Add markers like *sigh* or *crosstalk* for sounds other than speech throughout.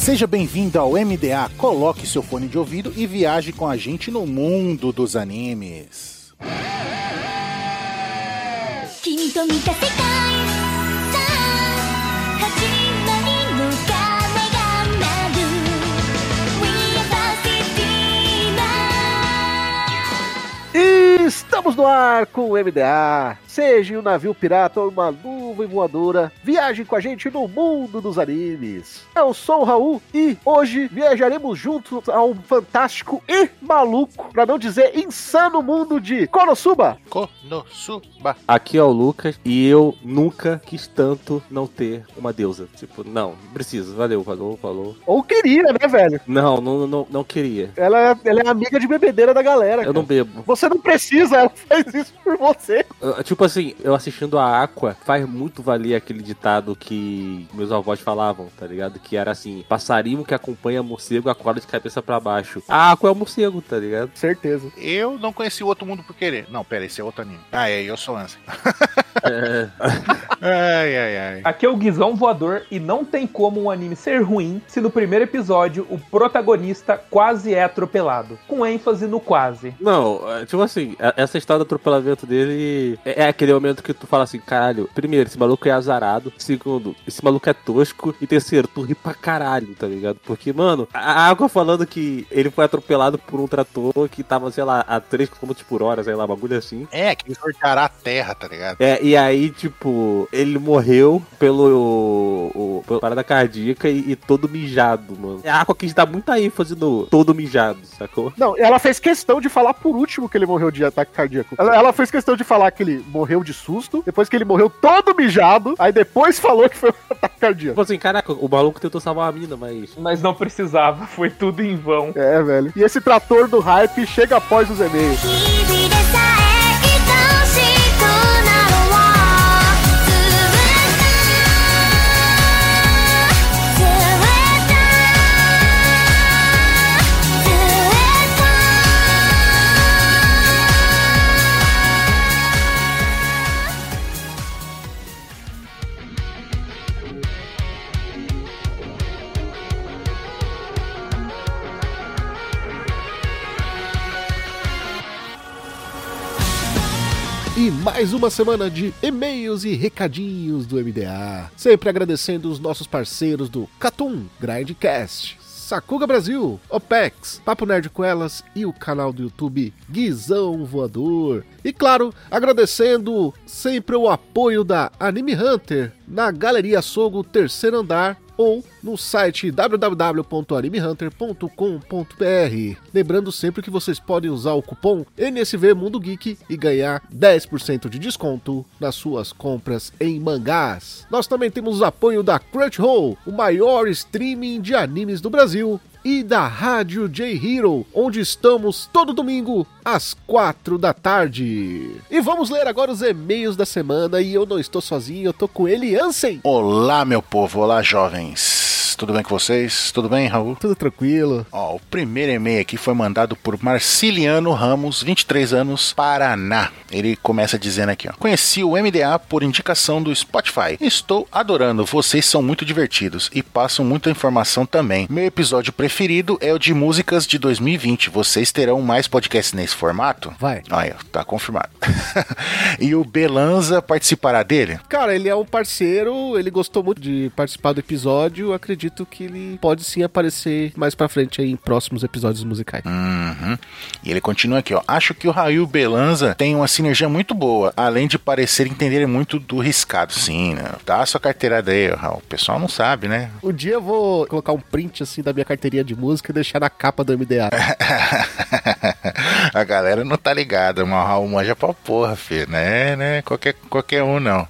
Seja bem-vindo ao MDA. Coloque seu fone de ouvido e viaje com a gente no mundo dos animes. Estamos no ar com o MDA, Seja em um navio pirata ou uma nuvem voadora, viaje com a gente no mundo dos animes. Eu sou o Raul e hoje viajaremos juntos ao fantástico e maluco, pra não dizer insano mundo de Konosuba. Konosuba. Aqui é o Lucas e eu nunca quis tanto não ter uma deusa. Tipo, não, não preciso. Valeu, falou, falou. Ou queria, né, velho? Não, não, não, não queria. Ela, ela é amiga de bebedeira da galera. Eu cara. não bebo. Você não precisa, ela *laughs* faz isso por você. Eu- Tipo assim, eu assistindo a Aqua, faz muito valer aquele ditado que meus avós falavam, tá ligado? Que era assim: passarinho que acompanha morcego acorda de cabeça pra baixo. A Aqua é o morcego, tá ligado? Certeza. Eu não conheci o outro mundo por querer. Não, pera, esse é outro anime. Ah, é, eu sou Ansem. É, *laughs* Ai, ai, ai. Aqui é o Guizão Voador e não tem como um anime ser ruim se no primeiro episódio o protagonista quase é atropelado. Com ênfase no quase. Não, é, tipo assim, é- essa história do atropelamento dele é, é aquele momento que tu fala assim, caralho, primeiro, esse maluco é azarado, segundo, esse maluco é tosco, e terceiro, tu ri pra caralho, tá ligado? Porque, mano, a água falando que ele foi atropelado por um trator que tava, sei lá, a 3 km por hora, sei lá, bagulho assim. É, que sorteará a terra, tá ligado? É, e aí, tipo, ele morreu pelo, o, pela parada cardíaca e, e todo mijado, mano. A Aqua quis dar muita ênfase no todo mijado, sacou? Não, ela fez questão de falar por último que ele morreu de ataque cardíaco. Ela, ela fez questão de falar que ele morreu de susto, depois que ele morreu todo mijado, aí depois *laughs* falou que foi um *laughs* ataque cardíaco. Tipo assim, caraca, o maluco tentou salvar a mina, mas Mas não precisava, foi tudo em vão. É, velho. E esse trator do hype chega após os e-mails. Mais uma semana de e-mails e recadinhos do MDA. Sempre agradecendo os nossos parceiros do Catum Grindcast. Sakuga Brasil, OPEX, Papo Nerd com Elas e o canal do YouTube Guizão Voador. E claro, agradecendo sempre o apoio da Anime Hunter na Galeria Sogo Terceiro Andar ou no site www.animehunter.com.br. Lembrando sempre que vocês podem usar o cupom NSV Mundo Geek e ganhar 10% de desconto nas suas compras em mangás. Nós também temos o apoio da Crunchyroll, o maior streaming de animes do Brasil. E da Rádio J Hero, onde estamos todo domingo às 4 da tarde. E vamos ler agora os e-mails da semana. E eu não estou sozinho, eu tô com ele, Ansem. Olá, meu povo. Olá, jovens. Tudo bem com vocês? Tudo bem, Raul? Tudo tranquilo. Ó, o primeiro e-mail aqui foi mandado por Marciliano Ramos, 23 anos, Paraná. Ele começa dizendo aqui, ó. Conheci o MDA por indicação do Spotify. Estou adorando, vocês são muito divertidos e passam muita informação também. Meu episódio preferido é o de músicas de 2020. Vocês terão mais podcasts nesse formato? Vai. Ó, tá confirmado. *laughs* e o Belanza participará dele? Cara, ele é um parceiro, ele gostou muito de participar do episódio. Acredito que ele pode sim aparecer mais pra frente aí em próximos episódios musicais. Uhum. E ele continua aqui, ó. Acho que o Raul Belanza têm uma sinergia muito boa, além de parecer entenderem muito do riscado. Sim, né? Dá a sua carteirada aí, Raul. O pessoal não sabe, né? Um dia eu vou colocar um print assim da minha carteirinha de música e deixar na capa do MDA. *laughs* a galera não tá ligada, mas o Raul manja pra porra, filho. Né, né? Qualquer, qualquer um, não.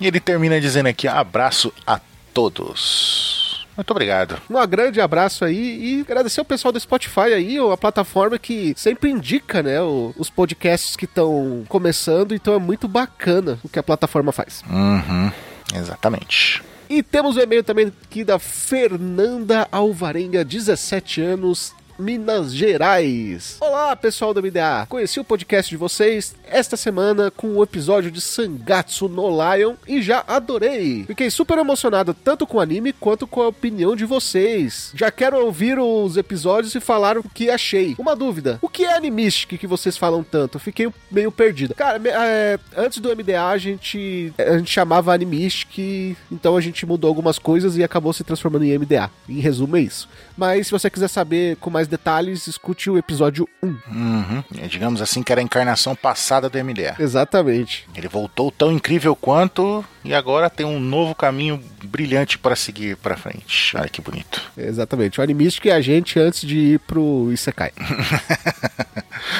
E ele termina dizendo aqui, abraço a todos. Muito obrigado. Um grande abraço aí e agradecer o pessoal do Spotify aí, a plataforma que sempre indica, né, os podcasts que estão começando, então é muito bacana o que a plataforma faz. Uhum. Exatamente. E temos o e-mail também aqui da Fernanda Alvarenga, 17 anos, Minas Gerais. Olá, pessoal do MDA. Conheci o podcast de vocês esta semana com o episódio de Sangatsu no Lion e já adorei. Fiquei super emocionado tanto com o anime quanto com a opinião de vocês. Já quero ouvir os episódios e falar o que achei. Uma dúvida: o que é Animistic que vocês falam tanto? Fiquei meio perdido. Cara, é, antes do MDA a gente, a gente chamava Animistic, então a gente mudou algumas coisas e acabou se transformando em MDA. Em resumo, é isso. Mas se você quiser saber com mais detalhes, escute o episódio 1. Uhum. É, Digamos assim que era a encarnação passada do MDA. Exatamente. Ele voltou tão incrível quanto e agora tem um novo caminho brilhante para seguir para frente. Olha que bonito. Exatamente. O Animistic é a gente antes de ir pro Isekai. *laughs*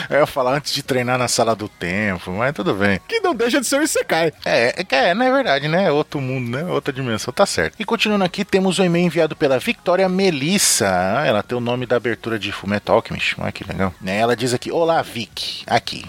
Eu ia falar antes de treinar na sala do tempo, mas tudo bem. que não deixa de ser o Isekai. É, é, é, não é verdade, né? É outro mundo, né? Outra dimensão, tá certo. E continuando aqui, temos um e-mail enviado pela Victoria Melissa. Ela tem o nome da abertura de Fullmetal Alchemist. Olha que legal. Né, Ela diz aqui, olá Vic, aqui.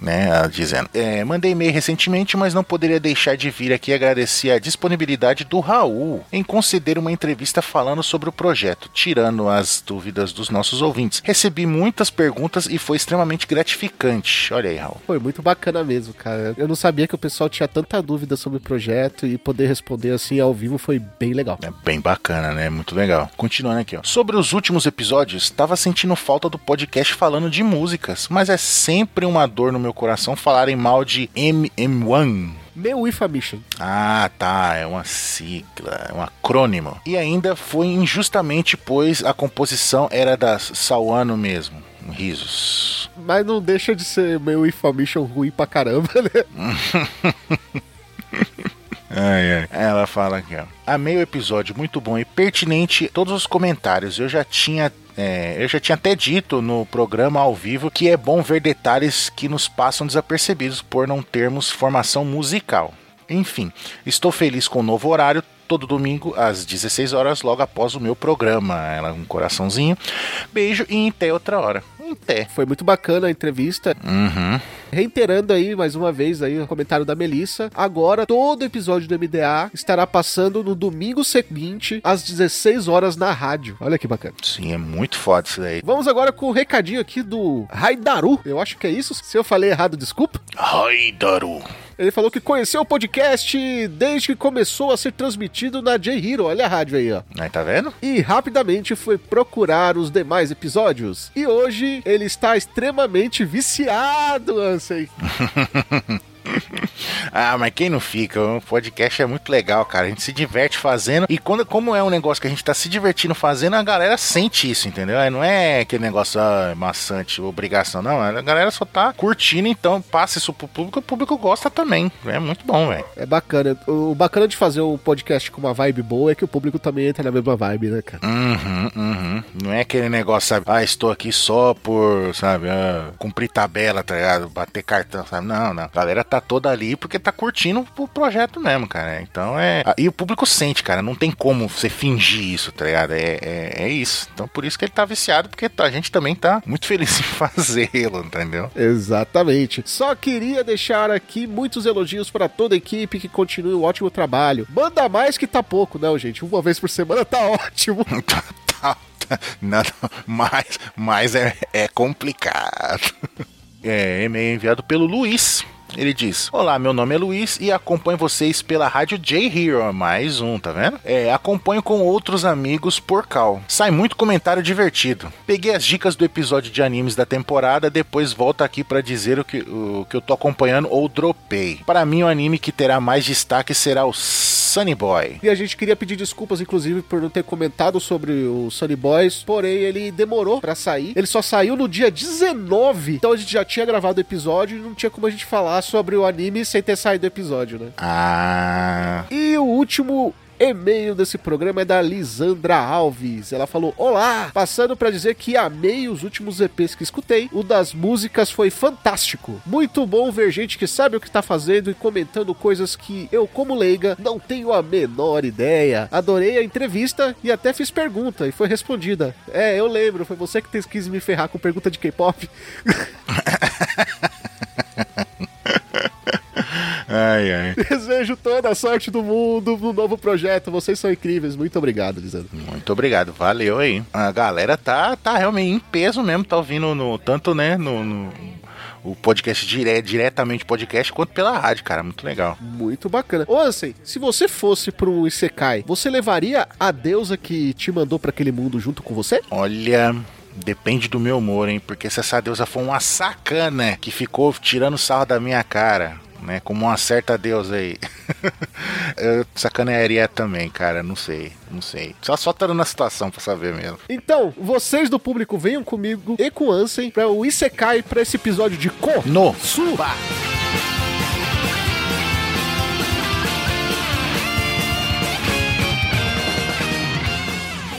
Né, ela dizendo, é, mandei e-mail recentemente, mas não poderia deixar de vir aqui agradecer a disponibilidade do Raul em conceder uma entrevista falando sobre o projeto, tirando as dúvidas dos nossos ouvintes. Recebi muitas perguntas e foi extremamente gratificante. Olha aí, Raul. Foi muito bacana mesmo, cara. Eu não sabia que o pessoal tinha tanta dúvida sobre o projeto e poder responder assim ao vivo foi bem legal. É bem bacana, né? Muito legal. Continuando aqui, ó. Sobre os últimos episódios, tava sentindo falta do podcast falando de músicas, mas é sempre uma dor no meu coração falarem mal de MM1. Meu IFA Mission. Ah, tá, é uma sigla, é um acrônimo. E ainda foi injustamente, pois a composição era da Sawano mesmo. Risos. Mas não deixa de ser meu IFA Mission ruim pra caramba, né? *laughs* Ai, ai. Ela fala aqui, ó. Amei o episódio, muito bom e pertinente todos os comentários. Eu já tinha. É, eu já tinha até dito no programa ao vivo que é bom ver detalhes que nos passam desapercebidos por não termos formação musical. Enfim, estou feliz com o novo horário, todo domingo às 16 horas, logo após o meu programa. Ela um coraçãozinho. Beijo e até outra hora. Até. Foi muito bacana a entrevista. Uhum. Reiterando aí mais uma vez aí o comentário da Melissa. Agora todo episódio do MDA estará passando no domingo seguinte às 16 horas na rádio. Olha que bacana. Sim, é muito foda isso daí. Vamos agora com o recadinho aqui do Raidaru. Eu acho que é isso. Se eu falei errado, desculpa. Raidaru. Ele falou que conheceu o podcast desde que começou a ser transmitido na J-Hero. Olha a rádio aí, ó. Aí, tá vendo? E rapidamente foi procurar os demais episódios. E hoje ele está extremamente viciado, Ansem. *laughs* Ah, mas quem não fica? O podcast é muito legal, cara. A gente se diverte fazendo. E quando, como é um negócio que a gente tá se divertindo fazendo, a galera sente isso, entendeu? Não é aquele negócio ah, maçante, obrigação, não. A galera só tá curtindo, então passa isso pro público, o público gosta também. É muito bom, velho. É bacana. O bacana de fazer o podcast com uma vibe boa é que o público também entra na mesma vibe, né, cara? Uhum, uhum. Não é aquele negócio, sabe? Ah, estou aqui só por, sabe, ah, cumprir tabela, tá ligado? Bater cartão, sabe? Não, não. A galera tá toda ali porque tá curtindo o projeto mesmo, cara. Então é. E o público sente, cara. Não tem como você fingir isso, tá ligado? É, é, é isso. Então por isso que ele tá viciado, porque a gente também tá muito *laughs* feliz em fazê-lo, entendeu? Exatamente. Só queria deixar aqui muitos elogios para toda a equipe que continue o ótimo trabalho. Manda mais que tá pouco, não, gente. Uma vez por semana tá *laughs* ótimo. *laughs* Tá, tá, tá. Não, mas, mas é, é complicado. É, e-mail enviado pelo Luiz. Ele diz: Olá, meu nome é Luiz e acompanho vocês pela rádio J-Hero. Mais um, tá vendo? É, acompanho com outros amigos por cal. Sai muito comentário divertido. Peguei as dicas do episódio de animes da temporada, depois volto aqui pra dizer o que, o que eu tô acompanhando ou dropei. Para mim, o anime que terá mais destaque será o Sunny Boy. E a gente queria pedir desculpas, inclusive, por não ter comentado sobre o Sunny Boys, porém ele demorou pra sair. Ele só saiu no dia 19, então a gente já tinha gravado o episódio e não tinha como a gente falar sobre o anime sem ter saído o episódio, né? Ah. E o último e-mail desse programa é da Lisandra Alves. Ela falou: Olá! Passando pra dizer que amei os últimos EPs que escutei. O das músicas foi fantástico. Muito bom ver gente que sabe o que tá fazendo e comentando coisas que eu, como leiga, não tenho a menor ideia. Adorei a entrevista e até fiz pergunta e foi respondida. É, eu lembro, foi você que quis me ferrar com pergunta de K-pop. *laughs* Ai. *laughs* Desejo toda a sorte do mundo no novo projeto. Vocês são incríveis. Muito obrigado, Lisandro. Muito obrigado, valeu aí. A galera tá, tá realmente em peso mesmo, tá ouvindo no, tanto, né, no, no- o podcast dire, diretamente podcast, quanto pela rádio, cara, muito legal. Muito bacana. Ô, Ansem, se você fosse pro Isekai, você levaria a deusa que te mandou pra aquele mundo junto com você? Olha, depende do meu humor, hein, porque se essa deusa for uma sacana que ficou tirando sarro da minha cara, né, como uma certa deusa aí, *laughs* eu sacanearia também, cara, não sei, não sei. Só, só tá na situação pra saber mesmo. Então, vocês do público venham comigo e com o Ansem pra o Isekai pra esse episódio de Ko. No. Suba!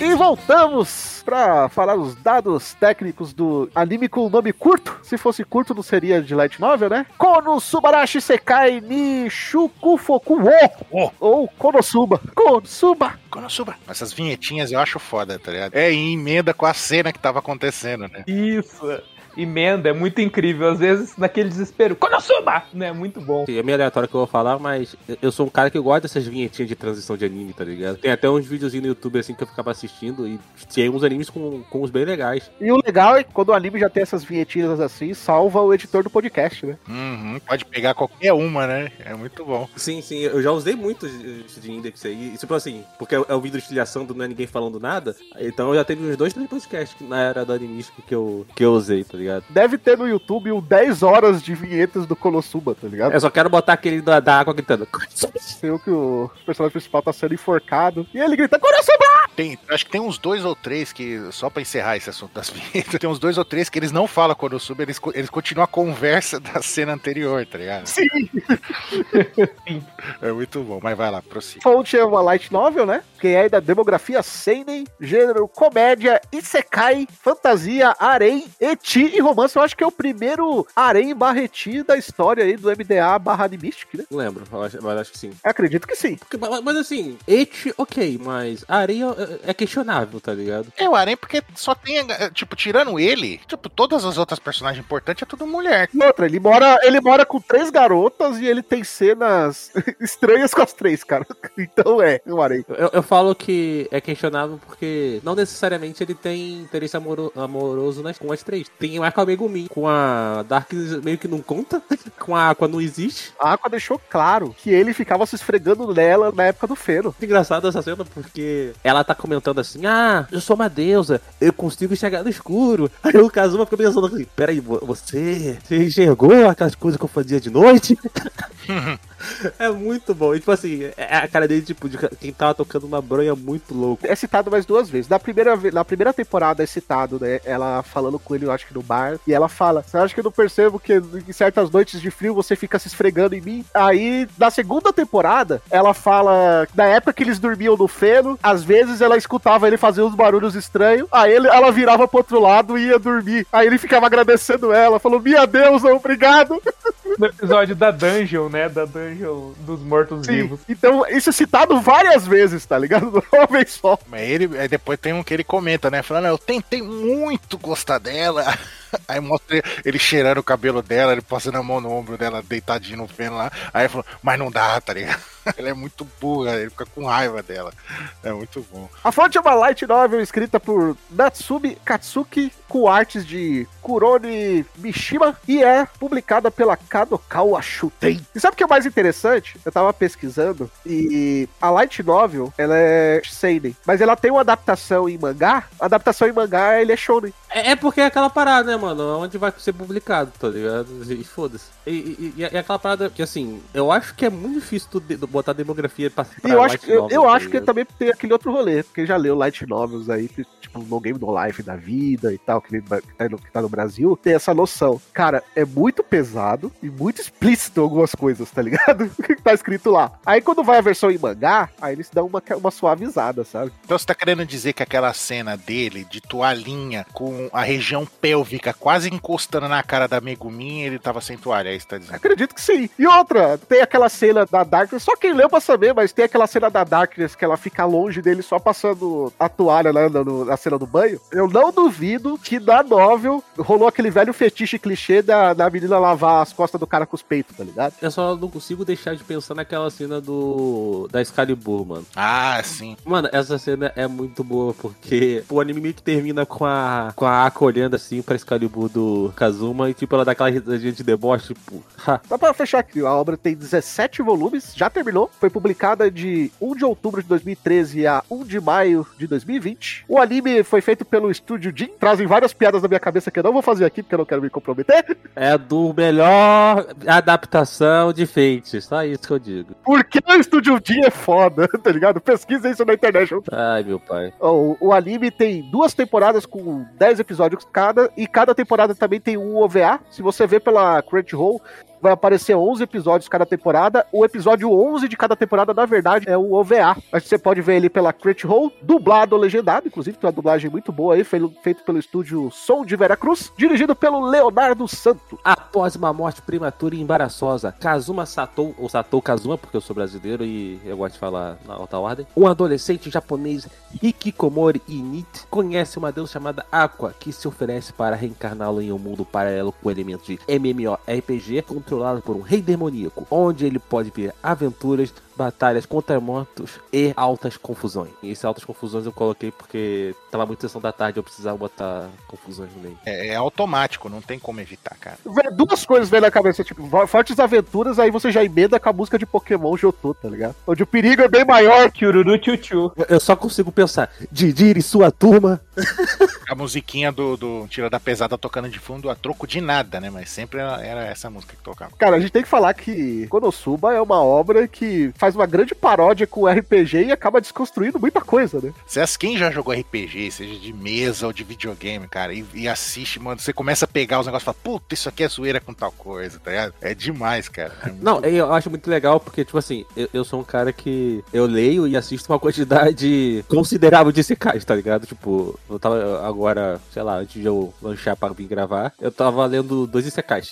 E voltamos pra falar os dados técnicos do anime com nome curto. Se fosse curto, não seria de light novel, né? Konosubarashi Sekai ni Shukufoku wo. Ou Konosuba. Konosuba. Konosuba. Essas vinhetinhas eu acho foda, tá ligado? É em emenda com a cena que tava acontecendo, né? Isso. Emenda, é muito incrível. Às vezes, naquele desespero, Konosuba! Né? Muito bom. Assim, É meio aleatório que eu vou falar, mas eu sou um cara que gosta dessas vinhetinhas de transição de anime, tá ligado? Tem até uns videozinhos no YouTube assim que eu ficava assistindo e tinha uns animes com, com uns bem legais. E o legal é que quando o anime já tem essas vinhetinhas assim, salva o editor do podcast, né? Uhum, pode pegar qualquer uma, né? É muito bom. Sim, sim, eu já usei muito isso de index aí. E, tipo assim, porque é o vídeo de estilhação do Não é Ninguém Falando Nada. Então eu já teve uns dois, três podcasts na era do animístico que eu, que eu usei, tá ligado? Deve ter no YouTube um 10 horas de vinhetas do Konosuba, tá ligado? Eu só quero botar aquele da, da água gritando. O que o personagem principal tá sendo enforcado e ele grita Konosuba! Tem, acho que tem uns dois ou três que, só pra encerrar esse assunto das *laughs* vinhetas, tem uns dois ou três que eles não falam Konosuba, eles, co- eles continuam a conversa da cena anterior, tá ligado? Sim! *laughs* É muito bom, mas vai lá, prossiga. Fonte é uma light novel, né? Que é da demografia seinen, gênero comédia, isekai, fantasia, harem, eti e romance. Eu acho que é o primeiro harem barra eti da história aí do MDA barra animistic, né? Não lembro, mas acho que sim. Acredito que sim. Porque- mas, mas assim, et, ok, mas a areia é, é questionável, tá ligado? É o Arém porque só tem, eh, tipo, tirando ele, tipo, todas as outras personagens importantes é tudo mulher. E outra, ele mora, ele mora com três garotas e ele tem cenas *laughs* estranhas com as três, cara. *laughs* Então é, um harem. Eu, eu falo que é questionável porque não necessariamente ele tem interesse amoro- amoroso nas, com as três. Tem o Arca Megumi, com a Dark meio que não conta, *laughs* com a Aqua não existe. A Aqua deixou claro que ele ficava se esfregando nela na época do Feno. Engraçado essa cena porque ela tá comentando assim: Ah, eu sou uma deusa, eu consigo enxergar no escuro. *laughs* Aí o Kazuma fica pensando assim: Peraí, vo- você, você enxergou aquelas coisas que eu fazia de noite? *laughs* é muito bom. E tipo assim, é a cara dele, tipo, de quem tava tocando uma bronha muito louco. É citado mais duas vezes. Na primeira, na primeira temporada é citado, né? Ela falando com ele, eu acho que no bar. E ela fala: Você acha que eu não percebo que em certas noites de frio você fica se esfregando em mim? Aí, na segunda temporada, ela fala: Na época que eles dormiam no feno, às vezes ela escutava ele fazer uns barulhos estranhos. Aí ele- ela virava pro outro lado e ia dormir. Aí ele ficava agradecendo ela, falou: Minha deusa, obrigado. No episódio da Dungeon, né? Da Dungeon dos Mortos-Vivos. Então, isso é citado várias vezes, tá ligado? Não *laughs* uma vez só. Mas ele, aí depois tem um que ele comenta, né? Falando, eu tentei muito gostar dela. Aí mostra ele, cheirando o cabelo dela, ele passando a mão no ombro dela, deitadinho no feno lá. Aí falou, mas não dá, tá ligado? *laughs* Ela é muito burra, ele fica com raiva dela. É muito bom. A fonte é uma light novel escrita por Natsumi Katsuki com artes de Kurone Mishima e é publicada pela Kadokawa Shuten. E sabe o que é mais interessante? Eu tava pesquisando e a light novel, ela é seinen, mas ela tem uma adaptação em mangá. A adaptação em mangá, ele é shonen. É, é porque é aquela parada, né, mano? Onde vai ser publicado, tá ligado? E foda-se. E, e, e é aquela parada que, assim, eu acho que é muito difícil tu de- botar demografia pra. E pra eu acho, que- eu, eu tá acho que também tem aquele outro rolê, porque já leu light novels aí, tipo, no Game No Life da vida e tal, que, tá no, que tá no Brasil, tem essa noção. Cara, é muito pesado e muito explícito algumas coisas, tá ligado? *laughs* que tá escrito lá. Aí quando vai a versão em mangá, aí eles dão uma, uma suavizada, sabe? Então você tá querendo dizer que aquela cena dele de toalhinha com com a região pélvica quase encostando na cara da Megumin, ele tava sem toalha, é isso que tá dizendo. Acredito que sim. E outra, tem aquela cena da Darkness, só quem leu pra saber, mas tem aquela cena da Darkness que ela fica longe dele só passando a toalha né, no- na cena do banho. Eu não duvido que na novel rolou aquele velho fetiche clichê da, da menina lavar as costas do cara com os peitos, tá ligado? Eu só não consigo deixar de pensar naquela cena do. da Excalibur, mano. Ah, sim. Mano, essa cena é muito boa, porque o anime meio que termina com a. com a Aka olhando assim pra Excalibur do Kazuma e tipo, ela dá aquela risadinha de deboche, tipo. Ha. Só pra fechar aqui, a obra tem 17 volumes, já terminou. Foi publicada de 1 de outubro de 2013 a 1 de maio de 2020. O anime foi feito pelo estúdio Jin. Trazem várias piadas na minha cabeça que eu não vou fazer aqui porque eu não quero me comprometer. É do melhor adaptação de Fate, só isso que eu digo. Porque o estúdio Jin é foda, *laughs* tá ligado? Pesquisa isso na internet. Ai, meu pai. O, o anime tem duas temporadas com 10 episódios cada, e cada temporada também tem um OVA. Se você vê pela Crunchyroll, vai aparecer 11 episódios cada temporada. O episódio 11 de cada temporada, na verdade, é um OVA. Mas você pode ver ele pela Crunchyroll, dublado ou legendado, inclusive tem uma dublagem muito boa aí, feito, pelo estúdio Som de Veracruz, dirigido pelo Leonardo Santos. Após uma morte prematura e embaraçosa, Kazuma Satou, ou Satou Kazuma, porque eu sou brasileiro e eu gosto de falar na alta ordem, um adolescente japonês Hikikomori Init conhece uma deusa chamada Aqua, que se oferece para reencarná-lo em um mundo paralelo com elementos de MMORPG controlado por um rei demoníaco, onde ele pode ver aventuras, batalhas contra mortos e altas confusões. E essas altas confusões eu coloquei porque tava muito sessão da tarde, eu precisava botar confusões no meio. É, é automático, não tem como evitar, cara. Duas coisas vem na cabeça, tipo, fortes aventuras, aí você já emenda com a música de Pokémon Jotô, tá ligado? Onde o perigo é bem maior que Chururu tchutchu. Eu só consigo pensar, Didiri e sua turma *laughs* A musiquinha do, do Tira da Pesada tocando de fundo a troco de nada, né? Mas sempre era, era essa música que tocava. Cara, a gente tem que falar que Konosuba é uma obra que faz uma grande paródia com o RPG e acaba desconstruindo muita coisa, né? Vocês, quem já jogou RPG, seja de mesa ou de videogame, cara, e, e assiste, mano, você começa a pegar os negócios e fala, puta, isso aqui é zoeira com tal coisa, tá ligado? É demais, cara. É muito- Não, eu acho muito legal porque, tipo assim, eu, eu sou um cara que eu leio e assisto uma quantidade considerável de secais, tá ligado? Tipo, eu tava agora, sei lá, antes de eu lanchar pra vir gravar, eu tava lendo dois secais.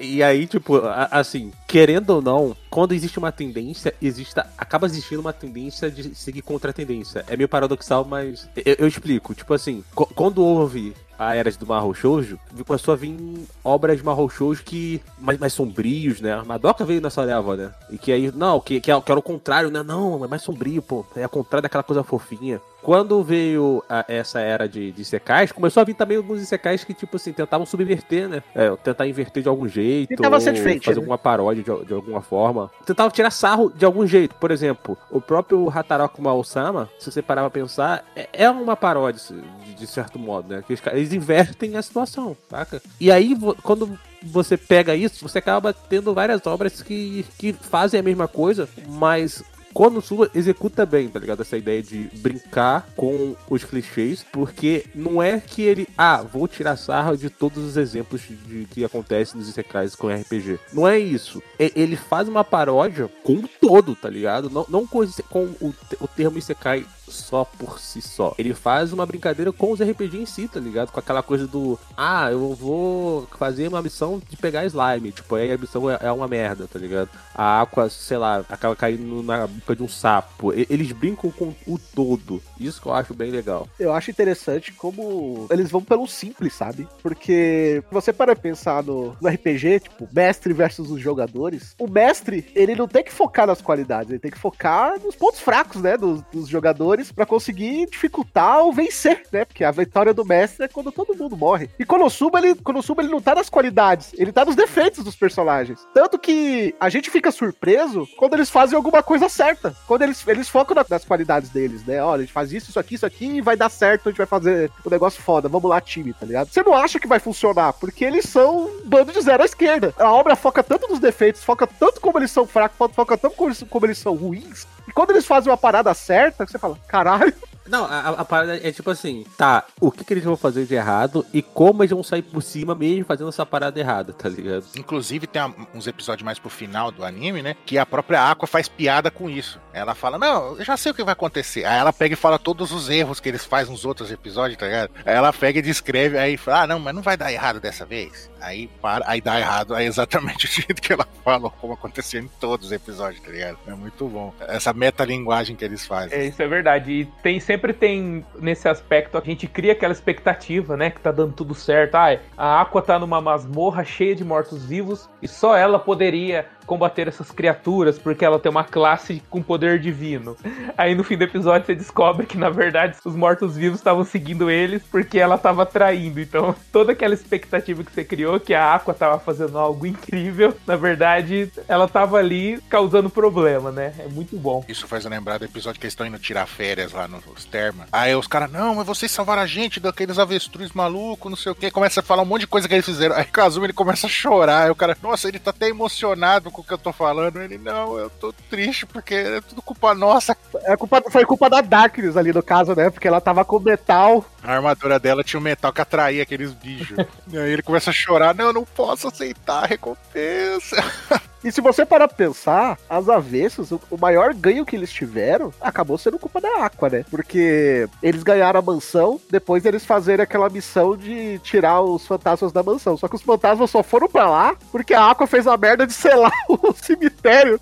E aí, tipo, assim, querendo ou não, quando existe uma tendência, existe, acaba existindo uma tendência de seguir contra a tendência. É meio paradoxal, mas eu, eu explico. Tipo assim, quando houve a era do Mahou Shoujo, começou a vir obras de Mahou Shoujo que mais, mais sombrios, né? A Madoka veio nessa leva, né? E que aí, não, que, que, é- que era o contrário, né? Não, é mais sombrio, pô. É o contrário daquela coisa fofinha. Quando veio a- essa era de, de secais, começou a vir também alguns secais que, tipo assim, tentavam subverter, né? É, tentar inverter de algum jeito. Tentava ser diferente, Fazer né? alguma paródia de, de alguma forma. Tentava tirar sarro de algum jeito. Por exemplo, o próprio Hataraku Osama, se você parar pra pensar, é, é uma paródia, de, de certo modo, né? Que caras- eles invertem a situação, saca? E aí, quando você pega isso, você acaba tendo várias obras que, que fazem a mesma coisa, mas quando Suba executa bem, tá ligado? Essa ideia de brincar com os clichês, porque não é que ele, ah, vou tirar sarro de todos os exemplos de que acontecem nos Isekais com RPG. Não é isso. E- Ele faz uma paródia com o todo, tá ligado? Não, não com, com o, o termo Isekai só por si só. Ele faz uma brincadeira com os RPG em si, tá ligado? Com aquela coisa do, ah, eu vou fazer uma missão de pegar slime. Tipo, aí a missão é, é uma merda, tá ligado? A Aqua, sei lá, acaba caindo na boca de um sapo. Eles brincam com o todo. Isso que eu acho bem legal. Eu acho interessante como eles vão pelo simples, sabe? Porque você para pensar no, no RPG, tipo, mestre versus os jogadores, o mestre, ele não tem que focar nas qualidades, ele tem que focar nos pontos fracos, né, dos, dos jogadores pra conseguir dificultar ou vencer, né? Porque a vitória do mestre é quando todo mundo morre. E Konosuba, ele, Konosuba, ele não tá nas qualidades, ele tá nos defeitos dos personagens. Tanto que a gente fica surpreso quando eles fazem alguma coisa certa. Quando eles, eles focam na- nas qualidades deles, né? Olha, a gente faz isso, isso aqui, isso aqui e vai dar certo, a gente vai fazer o negócio foda. Vamos lá, time, tá ligado? Você não acha que vai funcionar, porque eles são um bando de zero à esquerda. A obra foca tanto nos defeitos, foca tanto como eles são fracos, foca tanto como eles, como eles são ruins. E quando eles fazem uma parada certa, você fala, caralho, Não, a, a parada é tipo assim, tá, o que, que eles vão fazer de errado e como eles vão sair por cima mesmo fazendo essa parada errada, tá ligado? Inclusive, tem a- uns episódios mais pro final do anime, né? Que a própria Aqua faz piada com isso. Ela fala, não, eu já sei o que vai acontecer. Aí ela pega e fala todos os erros que eles fazem nos outros episódios, tá ligado? Aí ela pega e descreve, aí fala, ah, não, mas não vai dar errado dessa vez. Aí para, aí dá errado, aí é exatamente *laughs* o jeito que ela falou, como aconteceu em todos os episódios, tá ligado? É muito bom. Essa metalinguagem que eles fazem. É, isso é verdade. E tem, sempre tem, nesse aspecto, a gente cria aquela expectativa, né? Que tá dando tudo certo. Ai, a Aqua tá numa masmorra cheia de mortos-vivos e só ela poderia combater essas criaturas porque ela tem uma classe com poder divino. Aí no fim do episódio você descobre que na verdade os mortos-vivos estavam seguindo eles porque ela tava traindo. Então *laughs* toda aquela expectativa que você criou que a Aqua tava fazendo algo incrível, na verdade ela tava ali causando problema, né? É muito bom. Isso faz lembrar do episódio que eles estão indo tirar férias lá nos termas. Aí os caras, não, mas vocês salvaram a gente daqueles avestruz malucos, não sei o que. Começa a falar um monte de coisa que eles fizeram. Aí Kazuma ele começa a chorar. Aí o cara, nossa, ele tá até emocionado com o que eu tô falando. Ele, não, eu tô triste porque é tudo culpa nossa. É culpa, foi culpa da Darkness ali no caso, né? Porque ela tava com metal. A armadura dela tinha um metal que atraía aqueles bichos. *laughs* e aí ele começa a chorar, não, eu não posso aceitar a recompensa. *laughs* E se você parar pra pensar, as avessas, o, maior ganho que eles tiveram acabou sendo culpa da Aqua, né? Porque eles ganharam a mansão, depois eles fazerem aquela missão de tirar os fantasmas da mansão. Só que os fantasmas só foram pra lá porque a Aqua fez a merda de selar *laughs* o cemitério.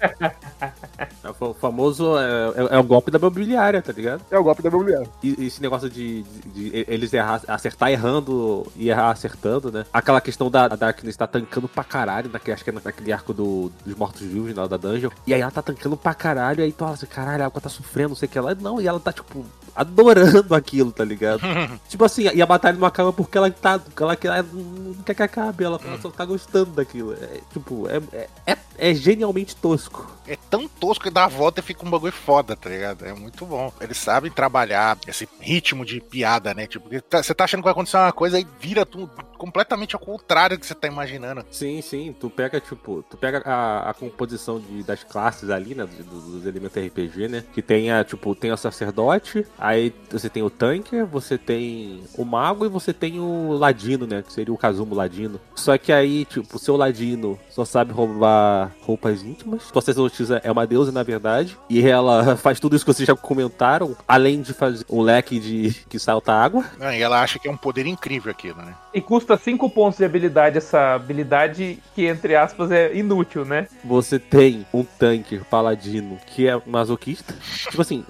É o famoso é, é, é o golpe da mobiliária, tá ligado? É o golpe da imobiliária. E esse negócio de, de- de eles errar, acertar errando e errar acertando, né? Aquela questão da, da Darkness tá tancando pra caralho, naquele, acho que é naquele arco do, dos mortos-vivos, na da dungeon. E aí ela tá tancando pra caralho, aí tu fala assim, caralho, a água tá sofrendo, não sei o que lá. Não, e ela tá, tipo, adorando aquilo, tá ligado? *laughs* tipo assim, e a batalha não acaba porque ela tá. Ela, ela não quer que acabe, ela, ela só tá gostando daquilo. É, tipo, é, é, é, é genialmente tosco. É tão tosco que dá a volta e fica um bagulho foda, tá ligado? É muito bom. Eles sabem trabalhar esse ritmo de piada, né? Tipo, tá- você tá achando que vai acontecer uma coisa e vira tudo completamente ao contrário do que você tá imaginando. Sim, sim, tu pega, tipo, tu pega a, a composição de, das classes ali, né, dos, dos elementos RPG, né, que tem a, tipo, tem o sacerdote, aí você tem o tanker, você tem o mago e você tem o ladino, né, que seria o Kazumo ladino. Só que aí, tipo, o seu ladino só sabe roubar roupas íntimas, sua sacerdotisa é uma deusa, na verdade, e ela *laughs* faz tudo isso que vocês já comentaram, além de fazer um leque de *laughs* que salta água. Ah, E ela acha que é um poder incrível aquilo, né? E custa 5 pontos de habilidade essa habilidade que, entre aspas, é inútil, né? Você tem um tanque paladino que é masoquista. Tipo assim,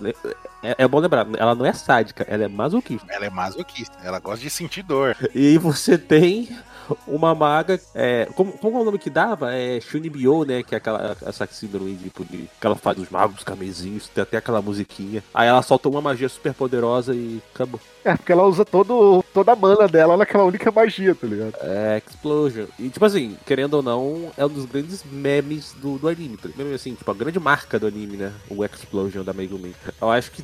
é, é bom lembrar, ela não é sádica, ela é masoquista. Ela é masoquista, ela gosta de sentir dor. E você tem uma maga. É, como, como é o nome que dava? É Shunibyo, né? Que é aquela essa síndrome tipo, de que ela faz os magos camezinhos, tem até aquela musiquinha. Aí ela solta uma magia super poderosa e acabou. É, porque ela usa todo, toda a mana dela naquela única magia, tá ligado? É Explosion. E tipo assim, querendo ou não, é um dos grandes memes do, do anime. tá? Mesmo assim, tipo, a grande marca do anime, né? O Explosion da Megumi. Eu acho que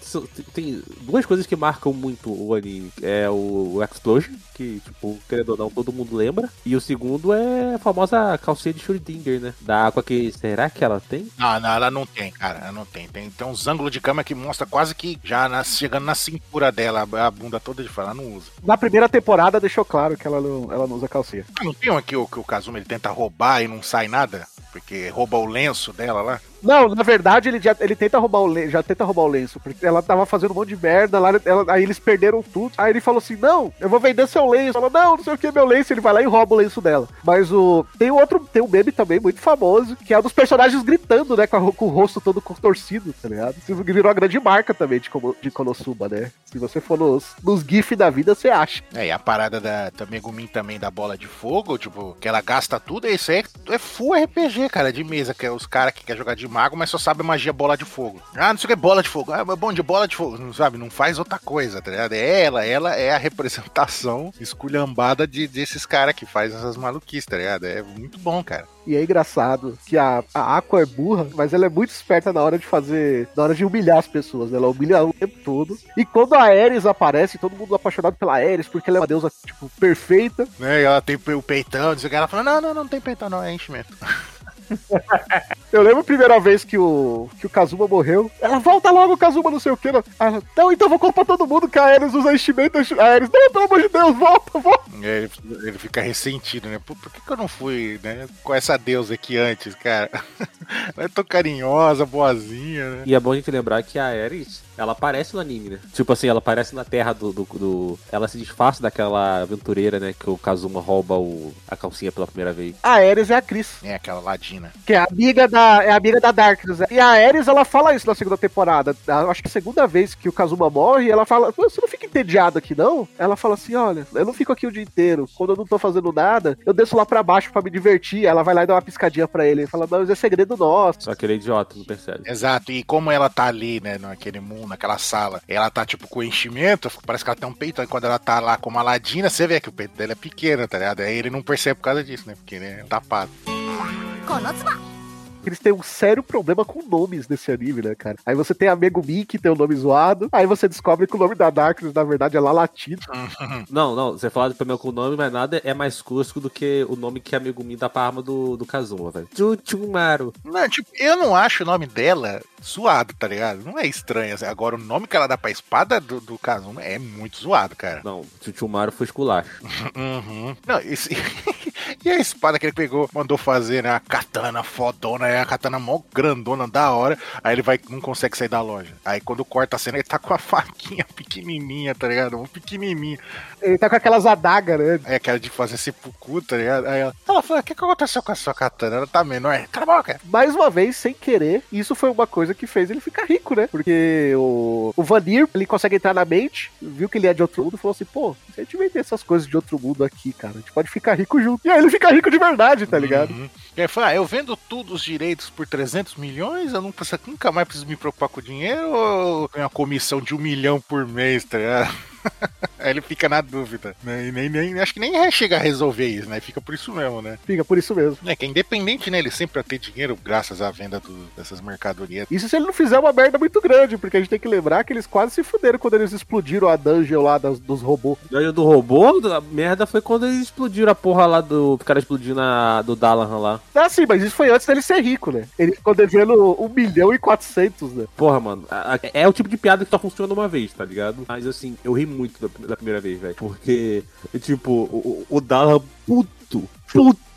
tem duas coisas que marcam muito o anime. É o Explosion, que, tipo, querendo ou não, todo mundo lembra. E o segundo é a famosa calcinha de Schrödinger, né? Da água que. Será que ela tem? Não, não, ela não tem, cara. Ela não tem. Tem, tem uns ângulos de câmera que mostra quase que já na- chegando na cintura dela, a, a bunda toda de fora. Ela não usa. Na primeira temporada deixou claro que ela não, ela não usa calcinha. Ah, não tem um aqui o que o Kazuma ele tenta roubar e não sai nada? Porque rouba o lenço dela lá? Não, na verdade, ele já ele tenta roubar o lenço, já tenta roubar o lenço, porque ela tava fazendo um monte de merda lá, ela- aí eles perderam tudo. Aí ele falou assim: "Não, eu vou vender seu lenço". Ela: "Não, não sei o que meu lenço". Ele vai lá e rouba o lenço dela. Mas o tem outro, tem um meme também muito famoso, que é um dos personagens gritando, né, com, a- com o rosto todo contorcido, tá ligado? Isso virou uma grande marca também de, de Konosuba, né? Se você for nos, nos da vida, você acha. É, e a parada da, da Megumin também da bola de fogo, tipo, que ela gasta tudo, isso aí é, é full RPG, cara, de mesa, que é os caras que quer jogar de mago, mas só sabe magia bola de fogo. Ah, não sei o que é bola de fogo. Ah, bom de bola de fogo, não sabe? Não faz outra coisa, tá ligado? É ela, ela é a representação esculhambada de, desses caras que faz essas maluquices, tá ligado? É muito bom, cara. E é engraçado que a, a Aqua é burra, mas ela é muito esperta na hora de fazer. Na hora de humilhar as pessoas. né? Ela humilha o tempo todo. E quando a Ares aparece, todo mundo apaixonado pela Ares, porque ela é uma deusa, tipo, perfeita. Né? E ela tem o peitão, não o que. Ela fala: não, não, não tem peitão, não, é enchimento. *laughs* *laughs* Eu lembro a primeira vez que o, que o Kazuma morreu. Ela volta logo, Kazuma, não sei o que. Ela, ela, não, então vou contar todo mundo que a Ares usa enchimento. A Ares, não, pelo amor de Deus, volta, volta. É, Ele, ele fica ressentido, né? Pô, por que, que eu não fui, né? Com essa deusa aqui antes, cara? *laughs* Ela é tão carinhosa, boazinha, né? E é bom a gente lembrar que a Ares, ela aparece no anime, né? Tipo assim, ela aparece na terra do. do, do- Ela se disfarça daquela aventureira, né? Que o Kazuma rouba o, a calcinha pela primeira vez. A Ares é a Cris, É aquela ladina. que é a amiga da, é a amiga da Darkness. E a Ares, ela fala isso na segunda temporada. Eu acho que é a segunda vez que o Kazuma morre, ela fala, "Pô, você não fica entediado aqui, não? Ela fala assim, olha, eu não fico aqui o dia inteiro. Quando eu não tô fazendo nada, eu desço lá pra baixo pra me divertir. Ela vai lá e dá uma piscadinha pra ele. Ele fala, mas é segredo nosso. Só que ele é idiota, não percebe. Exato, e como ela tá ali, né, naquele mundo, comum naquela sala, ela tá tipo com enchimento, parece que ela tem um peito, aí quando ela tá lá com uma Ladina, você vê que o peito dela é pequeno, tá ligado? Aí ele não percebe por causa disso, né? Porque ele é tapado. Eles têm um sério problema com nomes nesse anime, né, cara? Aí você tem a Megumi, que tem o nome zoado. Aí você descobre que o nome da Darkness, na verdade, é Lalatina. *laughs* Não, não, você fala primeiro com o nome, mas nada é mais cusco do que o nome que a Megumi dá pra arma do, do Kazuma, velho. Chuchumaru. Não, tipo, eu não acho o nome dela zoado, tá ligado? Não é estranho. assim. Agora, o nome que ela dá pra espada do, do Kazuma é muito zoado, cara. Não, Chuchumaru foi esculacho. *laughs* Uhum. Não, esse... *laughs* e a espada que ele pegou, mandou fazer, né? A katana fodona, é a katana mó grandona, da hora. Aí ele vai, não consegue sair da loja. Aí quando corta a cena, ele tá com a *laughs* faquinha pequenininha, tá ligado? Um pequenininha. Ele tá com aquelas adagas, né? É aquela de fazer sepulcro, tá ligado? Aí ela, ela fala, o que que aconteceu com a sua katana? Ela tá menor. Cala a boca. Mais uma vez, sem querer, isso foi uma coisa que fez ele ficar rico, né? Porque o, o Vanir, ele consegue entrar na mente, viu que ele é de outro mundo, e falou assim, pô, se a gente vender essas coisas de outro mundo aqui, cara, a gente pode ficar rico junto. E aí ele fica rico de verdade, tá ligado? Uhum. E aí fala, ah, eu vendo tudo os direitos por 300 milhões, eu não preciso, nunca mais preciso me preocupar com o dinheiro ou uma comissão de um milhão por mês, tá ligado? *laughs* Aí ele fica na dúvida, né? E nem, nem, acho que nem chega a resolver isso, né? Fica por isso mesmo, né? Fica por isso mesmo. É que é independente, né? Ele sempre vai ter dinheiro graças à venda do- dessas mercadorias. Isso se ele não fizer uma merda muito grande, porque a gente tem que lembrar que eles quase se fuderam quando eles explodiram a dungeon lá das- dos robôs. Daí do robô, a merda foi quando eles explodiram a porra lá do. Ficaram explodindo a, do Dallahan lá. Ah, sim, mas isso foi antes dele ser rico, né? Ele ficou devendo 1 milhão e 400, né? Porra, mano. a- a- é o tipo de piada que só funciona uma vez, tá ligado? Mas assim, eu ri muito da, da primeira vez, velho. Porque, tipo, o, o o Dallahan puto,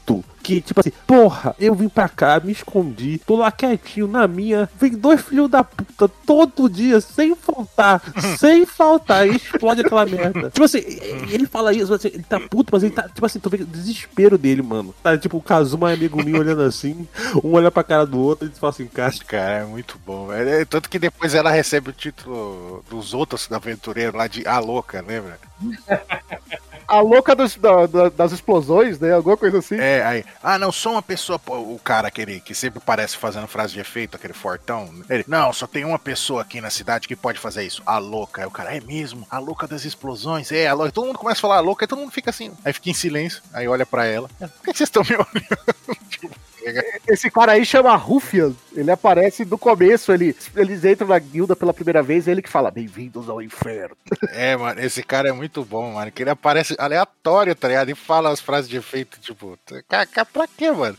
puto. Que, tipo assim, porra, eu vim pra cá, me escondi, tô lá quietinho na minha. Vem dois filhos da puta todo dia, sem faltar, *laughs* sem faltar, e explode aquela merda. Tipo assim, ele fala isso, assim, ele tá puto, mas ele tá, tipo assim, tu vê o desespero dele, mano. Tá, tipo, o Kazuma é amigo meu olhando assim, um olha pra cara do outro e fala assim, cara, Cara, é muito bom, velho. É, Tanto que depois ela recebe o título dos outros aventureiros lá de A Louca, lembra? *laughs* A louca dos- da- da- das explosões, né? Alguma coisa assim. É, aí, ah, não, sou uma pessoa, o cara aquele que sempre parece fazendo frase de efeito, aquele fortão. Ele, não, só tem uma pessoa aqui na cidade que pode fazer isso, a louca. Aí o cara, é mesmo? A louca das explosões, é, a louca. Todo mundo começa a falar a louca, e todo mundo fica assim, aí fica em silêncio, aí olha pra ela, por que vocês estão me *laughs* olhando? Esse cara aí chama Rufian. Ele aparece no começo, ele, eles entram na guilda pela primeira vez, é ele que fala, bem-vindos ao inferno. é, mano, esse cara é muito bom, mano, que ele aparece aleatório, tá ligado? E fala as frases de efeito, tipo, pra quê, mano?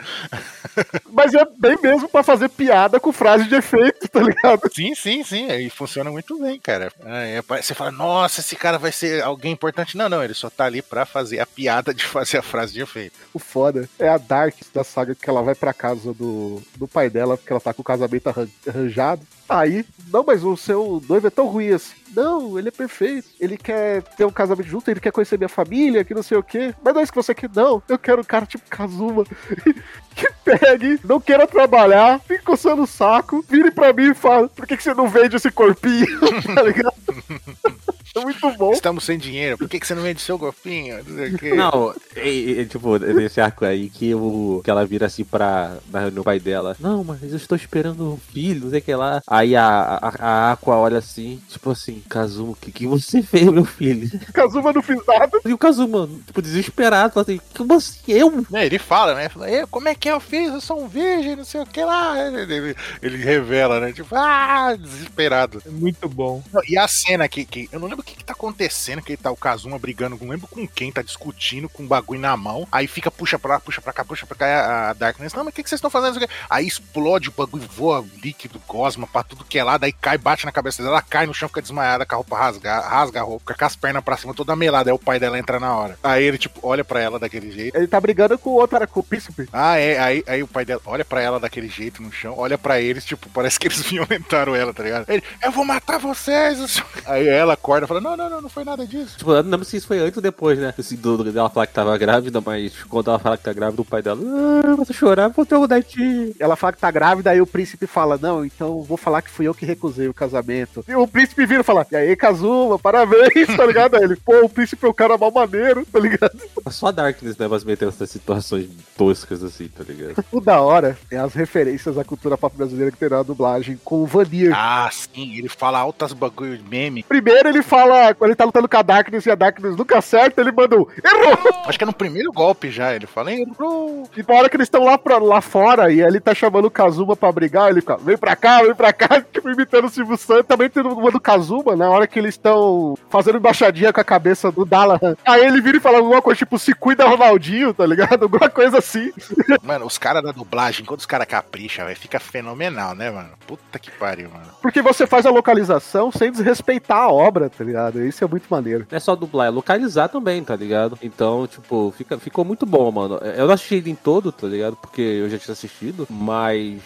*laughs* Mas é bem mesmo pra fazer piada com frase de efeito, tá ligado? Sim, sim, sim. E funciona muito bem, cara. É, você fala, nossa, esse cara vai ser alguém importante. Não, não, ele só tá ali pra fazer a piada de fazer a frase de efeito. O foda é a Dark da saga que ela vai pra casa do, do pai dela, porque ela tá com o casamento arran- arranjado. Aí, não, mas o seu noivo é tão ruim assim. Não, ele é perfeito. Ele quer ter um casamento junto, ele quer conhecer minha família, que não sei o quê. Mas não é isso que você quer, não. Eu quero um cara tipo Kazuma. *laughs* que pegue, não queira trabalhar, fique coçando o saco, vire pra mim e fala: por que, que você não vende esse corpinho? *laughs* tá ligado? *laughs* é muito bom. Estamos sem dinheiro, por que, que você não vende seu golfinho? Não sei o quê. Não, é, é, tipo, nesse arco aí que, o, que ela vira assim pra. na- no pai dela. Não, mas eu estou esperando um filho, não sei o que lá. Aí a, a, a Aqua olha assim, tipo assim, Kazuma, o que, que você fez, meu filho? Kazuma não fiz nada. E o Kazuma, tipo, desesperado, fala assim, como assim? Eu? Né, Ele fala, né? Fala, "Ê, como é que eu fiz? Eu sou um virgem, não sei o que lá. Ele, ele- ele revela, né? Tipo, ah, desesperado. É muito bom. E a cena que, que. Eu não lembro que que tá acontecendo, que tá o Kazuma brigando, não lembro com quem, tá discutindo com um bagulho na mão, aí fica, puxa pra lá, puxa pra cá, puxa pra cá, a a Darkness, não, mas o que que vocês estão fazendo? Aí explode o bagulho, voa líquido, gosma pra tudo que é lado, aí cai, bate na cabeça dela, ela cai no chão, fica desmaiada, com a roupa rasga, rasga a roupa, fica com as pernas pra cima, toda melada, aí o pai dela entra na hora. Aí ele, tipo, olha pra ela daquele jeito, Ele tá brigando com o outro, era com o príncipe. ah, é. Aí, aí o pai dela olha pra ela daquele jeito no chão, olha pra eles, tipo, parece que eles *laughs* violentaram ela, tá ligado? Ele, eu vou matar vocês! Aí ela acorda e fala: Não, não, não, não foi nada disso. Tipo, eu não lembro se isso foi antes ou depois, né? Assim, do, do- dela falar que tava grávida, mas quando ela fala que tá grávida, o pai dela, ah, você chorar, vou ter um netinho. Ela fala que tá grávida, aí o príncipe fala: Não, então vou falar que fui eu que recusei o casamento. E o príncipe vira e fala: E aí, Kazuma, parabéns, *laughs* tá ligado? Aí ele, pô, o príncipe é um cara mal maneiro, tá ligado? Só a Darkness, né, meter nessas situações toscas assim, tá ligado? O da hora é as referências à cultura pop brasileira que tem na dublagem com o Vanir. Ah, sim, ele fala altas bagulho de meme. Primeiro ele fala, quando ele tá lutando com a Darkness e a Darkness nunca acerta, ele manda um errou! *laughs* Acho que é no primeiro golpe já. Ele fala: Errou! E na hora que eles estão lá, pra- lá fora e ele tá chamando o Kazuma pra brigar, ele fica, vem pra cá, vem pra cá, *laughs* tipo, imitando o Silvio Santos. Também tem uma do Kazuma, na hora que eles estão fazendo embaixadinha com a cabeça do Dallahan. *laughs* Aí ele vira e fala alguma coisa, tipo, se cuida Ronaldinho, tá ligado? Alguma coisa assim. Mano, os caras da dublagem, quando os caras capricham, fica fenomenal, né, mano? Puta que pariu, mano. Porque você faz a localização sem desrespeitar a obra, tá ligado? Isso é muito maneiro. Não é só dublar, é localizar também, tá ligado? Então, tipo, fica, ficou muito bom, mano. Eu não assisti ele em todo, tá ligado? Porque eu já tinha assistido, mas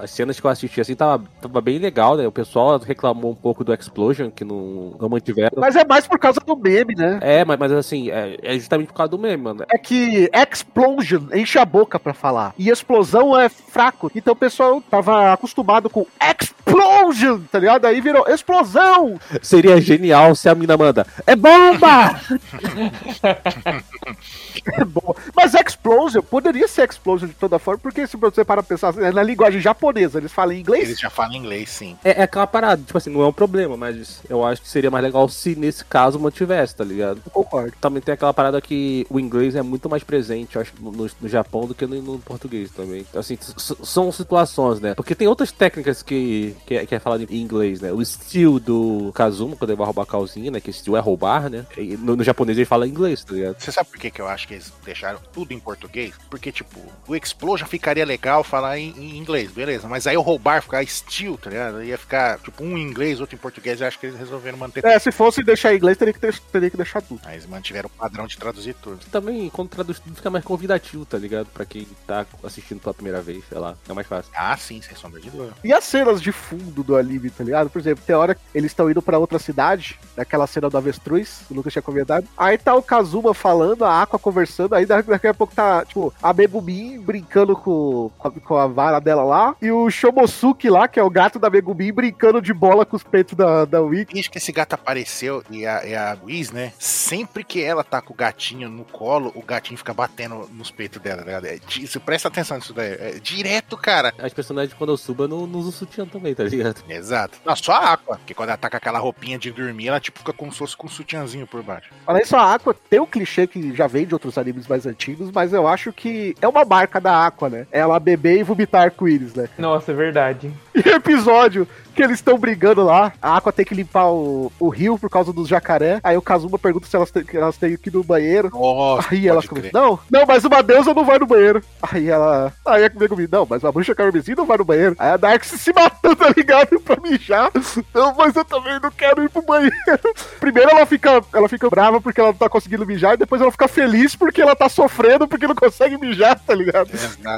as cenas que eu assisti assim tava, tava bem legal, né? O pessoal reclamou um pouco do Explosion, que não, não mantiveram. Mas é mais por causa do meme, né? É, mas, mas assim, é, é justamente por causa do meme, mano. É que explosion enche a boca pra falar. E explosão é fraco. Então o pessoal tava acostumado com explosion, tá ligado? Aí virou explosão. Seria genial se a mina manda. É bomba! *laughs* É bom. Mas explosion poderia ser explosion de toda forma, porque se você para pensar é na linguagem japonesa, eles falam em inglês. Eles já falam inglês, sim. É, é aquela parada, tipo assim, não é um problema, mas eu acho que seria mais legal se nesse caso mantivesse, tá ligado? Eu concordo. Também tem aquela parada que o inglês é muito mais presente, eu acho, no, no Japão do que no, no português também. Então, assim, são situações, né? Porque tem outras técnicas que, que, é, que é falado em inglês, né? O estilo do Kazuma, quando ele vai roubar a calzinha, né? Que estilo é roubar, né? E no, no japonês ele fala inglês, tá ligado? Você sabe por que, que eu acho que eles deixaram tudo em português? Porque, tipo, o Explosion ficaria legal falar em, em inglês, beleza. Mas aí o roubar ficar steel, tá ligado? Ia ficar, tipo, um em inglês, outro em português. Eu acho que eles resolveram manter. É, se fosse deixar em inglês, teria que, ter- teria que deixar tudo. Mas mantiveram o padrão de traduzir tudo. Também, quando traduz tudo, fica mais convidativo, tá ligado? Pra quem tá assistindo pela primeira vez, sei lá, é mais fácil. Ah, sim, sem sombra de dúvida. E as cenas de fundo do anime, tá ligado? Por exemplo, tem hora que eles estão indo pra outra cidade, daquela cena do avestruz, o Lucas tinha comentado. Aí tá o Kazuma falando, a Aqua conversando, aí da- daqui a pouco tá, tipo, a Megumin brincando com, com, a, com a vara dela lá, e o Shomosuke lá, que é o gato da Megumin, brincando de bola com os peitos da, da Wiki. Desde que esse gato apareceu e a, e a Wiz, né? Sempre que ela tá com o gatinho no colo, o gatinho fica batendo nos peitos dela, tá? É, você presta atenção nisso daí. É direto, cara. As personagens, quando eu subo, eu não, não uso sutiã também, tá ligado? Exato. Não, só a Aqua. Porque quando ela tá com aquela roupinha de dormir, ela tipo fica como se fosse com um sutiãzinho por baixo. Além disso, a Aqua tem um clichê que já vem de outros animes mais antigos, mas eu acho que é uma marca da Aqua, né? Ela beber e vomitar arco-íris, né? Nossa, é verdade. *laughs* E episódio que eles estão brigando lá, a Aqua tem que limpar o, o rio por causa dos jacaré. Aí o Kazuma pergunta se elas que elas têm que ir no banheiro. Nossa, Aí elas começam, não, não, mas uma deusa não vai no banheiro. Aí ela, aí a comigo, não, mas a bruxa carmesim não vai no banheiro. Aí a Dark se matando, tá ligado? *laughs* Pra mijar. Não, mas eu também não quero ir pro banheiro. *laughs* Primeiro ela fica, ela fica brava porque ela não tá conseguindo mijar, e depois ela fica feliz porque ela tá sofrendo porque não consegue mijar, tá ligado?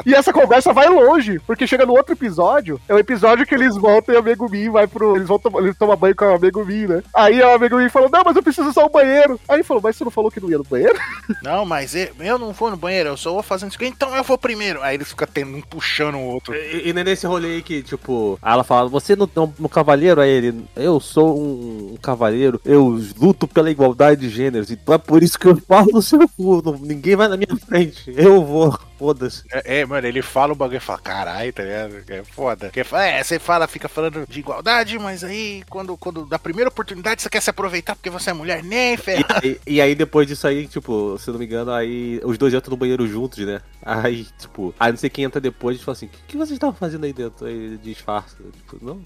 E essa conversa vai longe, porque chega no outro episódio, é o episódio que eles voltam e a Megumi vai pro. Eles vão tomar, eles tomam banho com a Megumi, né? Aí a Megumi falou: Não, mas eu preciso usar o banheiro. Aí ele falou: Mas você não falou que não ia no banheiro? *laughs* Não, mas eu, não vou no banheiro, eu só vou fazendo isso aqui, então eu vou primeiro. Aí eles ficam tendo um puxando o outro. E, e não é nesse rolê aí que, tipo, aí ela fala, você não é um, um cavaleiro? Aí ele, eu sou um, um cavaleiro, eu luto pela igualdade de gêneros, então é por isso que eu falo no *laughs* seu fundo, ninguém vai na minha frente, eu vou. Foda-se. É, é, mano, ele fala o bagulho e fala, caralho, tá ligado? É foda. É, você fala, fica falando de igualdade, mas aí, quando, quando da primeira oportunidade, você quer se aproveitar porque você é mulher, nem ferro. E, e aí depois disso aí, tipo, se não me engano, aí os dois entram no banheiro juntos, né? Aí, tipo, aí não sei quem entra depois e fala assim, o que, que vocês estavam fazendo aí dentro? Aí disfarça. Tipo, não, não,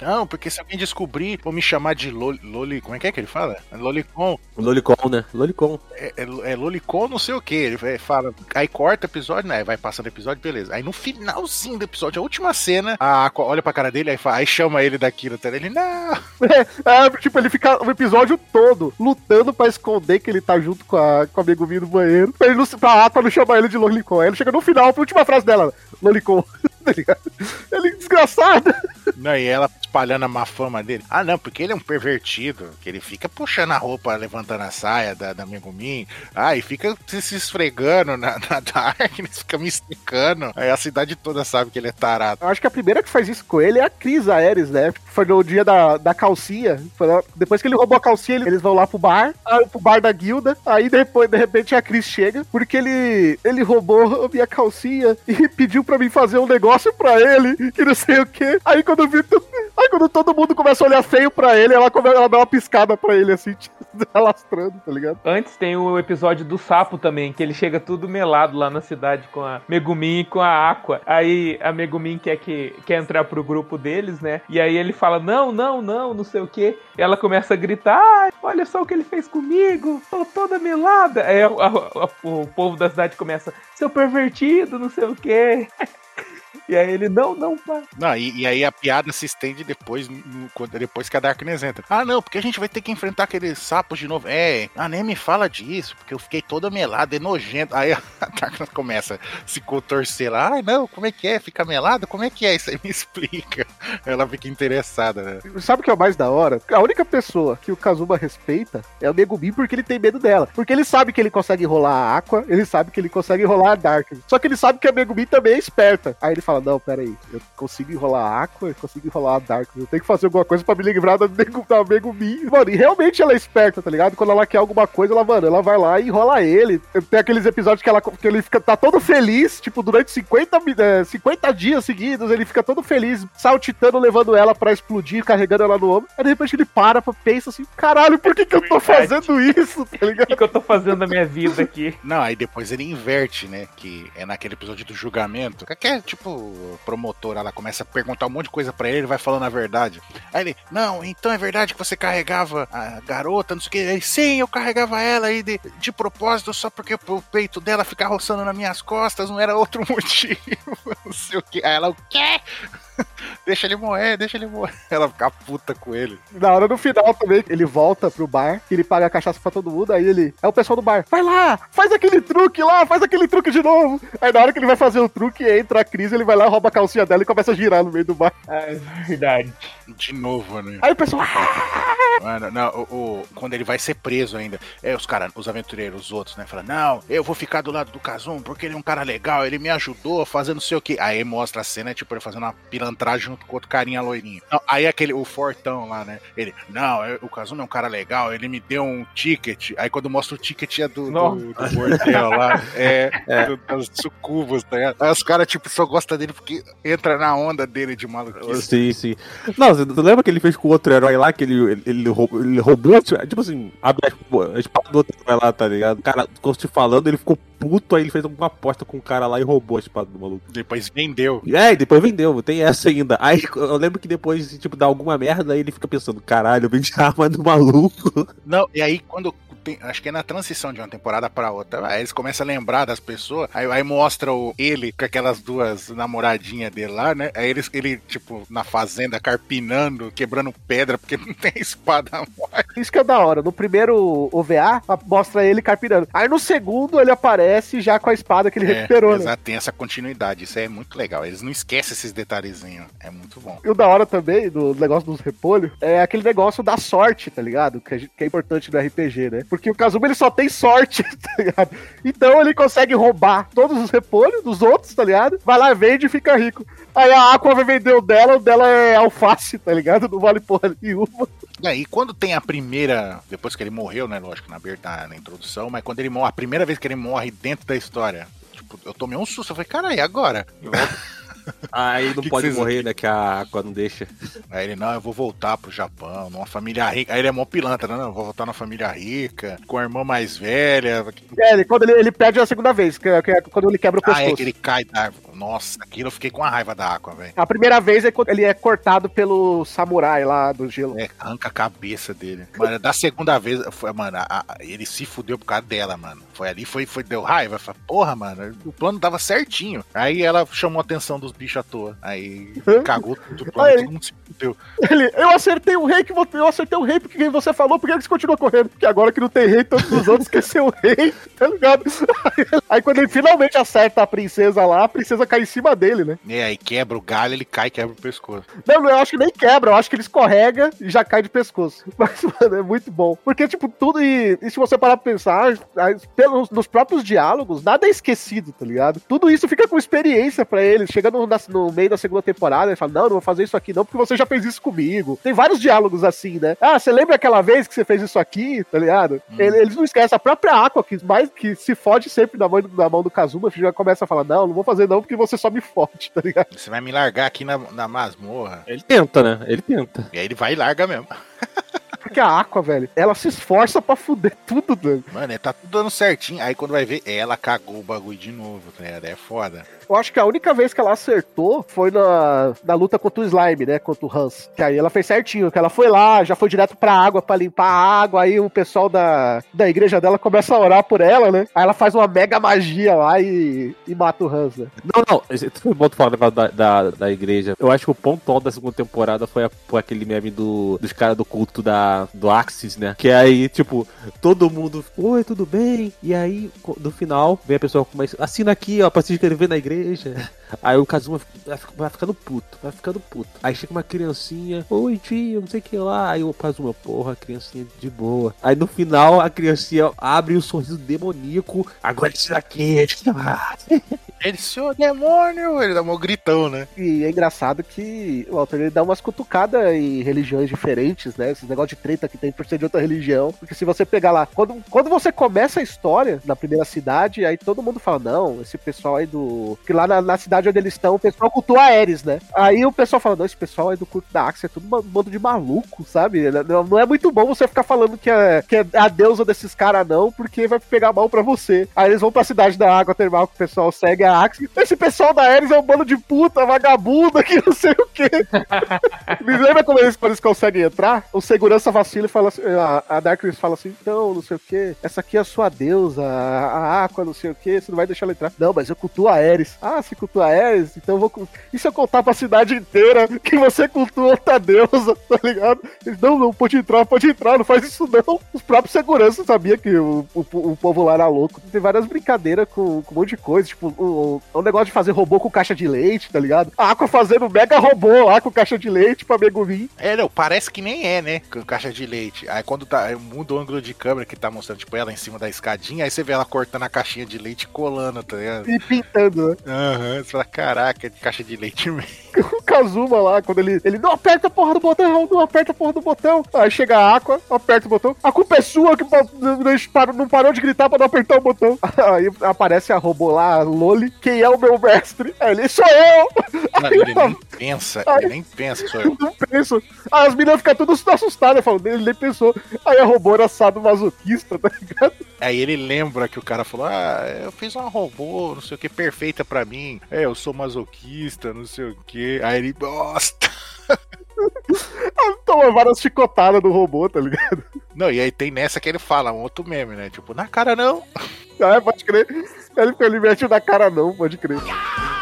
não. Não, porque se alguém descobrir, vou me chamar de Loli, Loli como é que é que ele fala? Lolicon. Lolicon, né? Lolicon. É, é, é Lolicon não sei o que. Ele fala, aí corta episódio, né? Vai passando o episódio, beleza. Aí no finalzinho do episódio, a última cena, a Aqua olha pra cara dele, aí, fala, aí chama ele daquilo, tá? Ele, não, *laughs* É, tipo, ele fica o episódio todo lutando pra esconder que ele tá junto com a, com a Megumi no banheiro. Pra, ele não, pra Aqua não chamar ele de Lolicon. Aí ele chega no final, a última frase dela, Lolicon. *laughs* tá ligado? Ele é desgraçado. Não, e ela espalhando a má fama dele. Ah, não, porque ele é um pervertido, que ele fica puxando a roupa, levantando a saia da, da Megumin. Ah, e fica se, esfregando na, na *laughs* Darkness, fica me esticando. Aí a cidade toda sabe que ele é tarado. Eu acho que a primeira que faz isso com ele é a Cris Aéres, né? Foi no dia da, da calcinha. Depois que ele roubou a calcinha, ele- eles vão lá pro bar, pro bar da guilda. Aí depois, de repente, a Cris chega, porque ele, ele roubou a minha calcinha e pediu pra mim fazer um negócio pra ele, que não sei o quê. Aí quando tu- Aí quando todo mundo começa a olhar feio pra ele, ela, come, ela dá uma piscada pra ele, assim, *laughs* alastrando, tá ligado? Antes tem o episódio do sapo também, que ele chega tudo melado lá na cidade com a Megumin e com a Aqua. Aí a Megumin quer, que, quer entrar pro grupo deles, né? E aí ele fala: Não, não, não, não sei o que. Ela começa a gritar: Ai, olha só o que ele fez comigo, tô toda melada. Aí a- a- a- o povo da cidade começa: Seu pervertido, não sei o que. *laughs* E aí ele: Não, não, pai. Não, e, e aí a piada se estende depois, no- depois que a Darkness entra. Ah, não, porque a gente vai ter que enfrentar aqueles sapos de novo. É, ah, nem me fala disso, porque eu fiquei toda melada, é nojento. Aí *laughs* a Darkness começa a se contorcer lá. Ai, não, como é que é? Fica melada? Como é que é? Isso aí me *laughs* explica. Ela fica interessada, né? Sabe o que é o mais da hora? A única pessoa que o Kazuma respeita é o Megumi porque ele tem medo dela. Porque ele sabe que ele consegue enrolar a Aqua, ele sabe que ele consegue enrolar a Dark. Só que ele sabe que a Megumi também é esperta. Aí ele fala: Não, pera aí, eu consigo enrolar a Aqua, eu consigo enrolar a Dark. Eu tenho que fazer alguma coisa pra me livrar da, da Megumi. Mano, e realmente ela é esperta, tá ligado? Quando ela quer alguma coisa, ela, mano, ela vai lá e enrola ele. Tem aqueles episódios que, ela, que ele fica, tá todo feliz, tipo, durante 50, mi- é, 50 dias seguidos, ele fica todo feliz, saltitando, levando ela pra explodir, carregando ela no ombro. Aí de repente ele para, pensa assim: caralho, por que, que eu tô fazendo isso, tá O ligado? que, que eu tô fazendo na minha vida aqui? Não, aí depois ele inverte, né? Que é naquele episódio do julgamento. Que é tipo, promotora, ela começa a perguntar um monte de coisa pra ele, ele vai falando a verdade. Aí ele, não, então é verdade que você carregava a garota, não sei o que. Aí, sim, eu carregava ela aí de, de propósito, só porque o peito dela ficar roçando nas minhas costas, não era outro *laughs* motivo. não sei o que. Aí ela, o quê? *laughs* deixa ele morrer, deixa ele morrer. *laughs* Ela fica puta com ele. Na hora no final também, ele volta pro bar, ele paga a cachaça pra todo mundo, aí ele. É o pessoal do bar. Vai lá, faz aquele truque lá, faz aquele truque de novo. Aí na hora que ele vai fazer o truque, entra a crise, ele vai lá, rouba a calcinha dela e começa a girar no meio do bar. Ah, é verdade. De novo, né? Aí o pessoal. Mano, não, o, o- quando ele vai ser preso ainda, é os caras, os aventureiros, os outros, né? Falam, não, eu vou ficar do lado do Kazum porque ele é um cara legal, ele me ajudou fazendo não sei o que. Aí mostra a cena, tipo, ele fazendo uma pilantragem junto com outro carinha loirinho. Não, aí aquele, o Fortão lá, né? Ele, não, eu- o Kazum é um cara legal, ele me deu um ticket. Aí quando mostra o ticket é do, Nossa. do, do bordel lá, *laughs* é, do, dos sucubos, tá ligado? Aí os caras, tipo, só gostam dele porque entra na onda dele de maluquice. Sim, sim. Não, você lembra que ele fez com o outro herói lá, que ele, ele, ele roubou, ele roubou, tipo assim, abre a, espada do outro herói lá, tá ligado? O cara, ficou te falando, ele ficou puto, aí ele fez alguma aposta com o cara lá e roubou a espada do maluco. Depois vendeu. É, depois vendeu, tem essa ainda. Aí eu lembro que depois, tipo, dá alguma merda, aí ele fica pensando, caralho, eu vendi a arma do maluco. Não, e aí quando acho que é na transição de uma temporada pra outra, aí eles começam a lembrar das pessoas, aí, aí mostra o, ele com aquelas duas namoradinhas dele lá, né? Aí eles, ele, tipo, na fazenda, carpinando, quebrando pedra, porque não tem espada morta. Isso que é da hora. No primeiro OVA, mostra ele carpinando. Aí no segundo, ele aparece já com a espada que ele recuperou, né? exato, tem essa continuidade, isso é muito legal. Eles não esquecem esses detalhezinhos, é muito bom. E o da hora também, do negócio dos repolhos, é aquele negócio da sorte, tá ligado? Que, gente- que é importante no RPG, né? Porque o Kazuma, ele só tem sorte, *laughs* tá ligado? Então ele consegue roubar todos os repolhos dos outros, tá ligado? Vai lá, vende e fica rico. Aí a Aqua vai vender o dela, o dela é alface, tá ligado? Não vale porra nenhuma. E aí, quando tem a primeira. Depois que ele morreu, né? Lógico, na, aberta- na introdução, mas quando ele morre, a primeira vez que ele morre dentro da história. Tipo, eu tomei um susto. Eu falei, cara, e agora? Aí não Que *laughs* que pode vocês- morrer, né? Que a água não deixa. Aí ele, não, eu vou voltar pro Japão, numa família rica. Aí ele é mó pilantra, né? Não, eu vou voltar numa família rica, com a irmã mais velha. É, ele, quando ele, ele perde a segunda vez, que é, que é quando ele quebra o Ah, pescoço. é que ele cai da árvore. Nossa, aquilo eu fiquei com a raiva da Aqua, velho. A primeira vez é quando ele é cortado pelo samurai lá do gelo. É, arranca a cabeça dele. Mano, da segunda vez, foi, mano, a- a- ele se fudeu por causa dela, mano. Foi ali, foi, foi deu raiva. Falei, porra, mano, o plano tava certinho. Aí ela chamou a atenção dos bichos à toa. Aí cagou tudo o *laughs* plano, Aí. todo mundo se fudeu. Ele, eu acertei o rei que você, eu acertei o rei porque você falou, porque eles continuam correndo. Porque agora que não tem rei, todos os outros *laughs* esqueceu o rei, tá ligado? *laughs* Aí quando ele finalmente acerta a princesa lá, a princesa cai em cima dele, né? E aí quebra o galho, ele cai e quebra o pescoço. Não, não, eu acho que nem quebra, eu acho que ele escorrega e já cai de pescoço. *laughs* Mas, mano, é muito bom. Porque, tipo, tudo. E, e se você parar pra pensar, pelos, nos próprios diálogos, nada é esquecido, tá ligado? Tudo isso fica com experiência pra ele. Chega no, na- no meio da segunda temporada, ele fala: Não, não vou fazer isso aqui não, porque você já fez isso comigo. Tem vários diálogos assim, né? Ah, você lembra aquela vez que você fez isso aqui, tá ligado? Ele- eles não esquecem. A própria Aqua, que, mais, que se fode sempre na mão, na mão do Kazuma, já começa a falar: Não, não vou fazer não, porque você só me fode, tá ligado? Você vai me largar aqui na, na masmorra. Ele tenta, né? Ele tenta. E aí ele vai e larga mesmo. *laughs* Porque a Aqua, velho, ela se esforça pra fuder tudo, Dani. Mano, ele tá tudo dando certinho. Aí quando vai ver, ela cagou o bagulho de novo, tá ligado? É foda. Eu acho que a única vez que ela acertou foi na, na luta contra o Slime, né? Contra o Hans. Que aí ela fez certinho, que ela foi lá, já foi direto pra água pra limpar a água. Aí o pessoal da, da igreja dela começa a orar por ela, né? Aí ela faz uma mega magia lá e, e mata o Hans, né? Não, não, tu bom falar da, da, da igreja. Eu acho que o ponto alto da segunda temporada foi, a- foi aquele meme do, dos caras do culto da, do Axis, né? Que aí, tipo, todo mundo, oi, tudo bem? E aí, no final, vem a pessoa com mais. Assina aqui, ó, pra se inscrever na igreja. Aí o Kazuma vai, vai ficando puto, vai ficando puto. Aí chega uma criancinha, oi tio, não sei o que lá. Aí o Kazuma, porra, criancinha de boa. Aí no final, a criancinha abre um sorriso demoníaco. Agora isso daqui, Ele, seu demônio! Ele dá um gritão, né? E é engraçado que o autor ele dá umas cutucadas em religiões diferentes, né? Esses negócios de treta que tem por ser de outra religião. Porque se você pegar lá, quando, quando você começa a história na primeira cidade, aí todo mundo fala: não, esse pessoal aí do. Que lá na, na cidade onde eles estão, o pessoal cultua Ares, né? Aí o pessoal fala: não, esse pessoal aí do culto da Axia é tudo um bando de maluco, sabe? Não, não é muito bom você ficar falando que é, que é a deusa desses caras, não, porque vai pegar mal pra você. Aí eles vão pra cidade da água termal que o pessoal segue a Axie. Esse pessoal da Ares é um bando de puta, vagabunda, que não sei o quê. *laughs* Me lembra como eles, quando eles conseguem entrar? O segurança vacila e fala assim, a, a Darkness fala assim, então, não sei o que, essa aqui é a sua deusa, a, Aqua, não sei o que, você não vai deixar ela entrar. Não, mas eu cultuo a Ares. Ah, você cultua a Ares? Então eu vou... E se eu contar pra cidade inteira que você cultua outra deusa, *laughs* tá ligado? Eles, não, não, pode entrar, pode entrar, não faz isso não. Os próprios seguranças sabiam que o, o, o povo lá era louco. Tem várias brincadeiras com, com um monte de coisa, tipo, o, o negócio de fazer robô com caixa de leite, tá ligado? A Aqua fazendo mega robô lá com caixa de leite pra Megumin. É, não, parece que nem é, né? Com caixa de leite. Aí quando tá, muda o ângulo de câmera que tá mostrando, tipo, ela em cima da escadinha, aí você vê ela cortando a caixinha de leite e colando, tá ligado? E pintando, né? Aham, você fala, caraca, é de caixa de leite mesmo. *laughs* O Kazuma lá, quando ele, ele não aperta a porra do botão, não aperta a porra do botão. Aí chega a Aqua, aperta o botão. A culpa é sua que não- parou de gritar pra não apertar o botão. *laughs* Aí aparece a robô lá, a Loli. Quem é o meu mestre? Aí ele, sou eu! Não, ele nem pensa, *laughs* ele nem pensa, sou eu. Não penso. Aí as meninas ficam todas assustadas, falando, ele nem pensou. Aí a robô era sado masoquista, tá ligado? Aí ele lembra que o cara falou: Ah, eu fiz uma robô, não sei o que, perfeita pra mim. É, eu sou masoquista, não sei o que. Aí ele, bosta. *laughs* Toma várias chicotadas do robô, tá ligado? Não, e aí tem nessa que ele fala, um outro meme, né? Tipo, na cara não. Ah, pode crer. Ele, ele mete na cara não, pode crer. *laughs*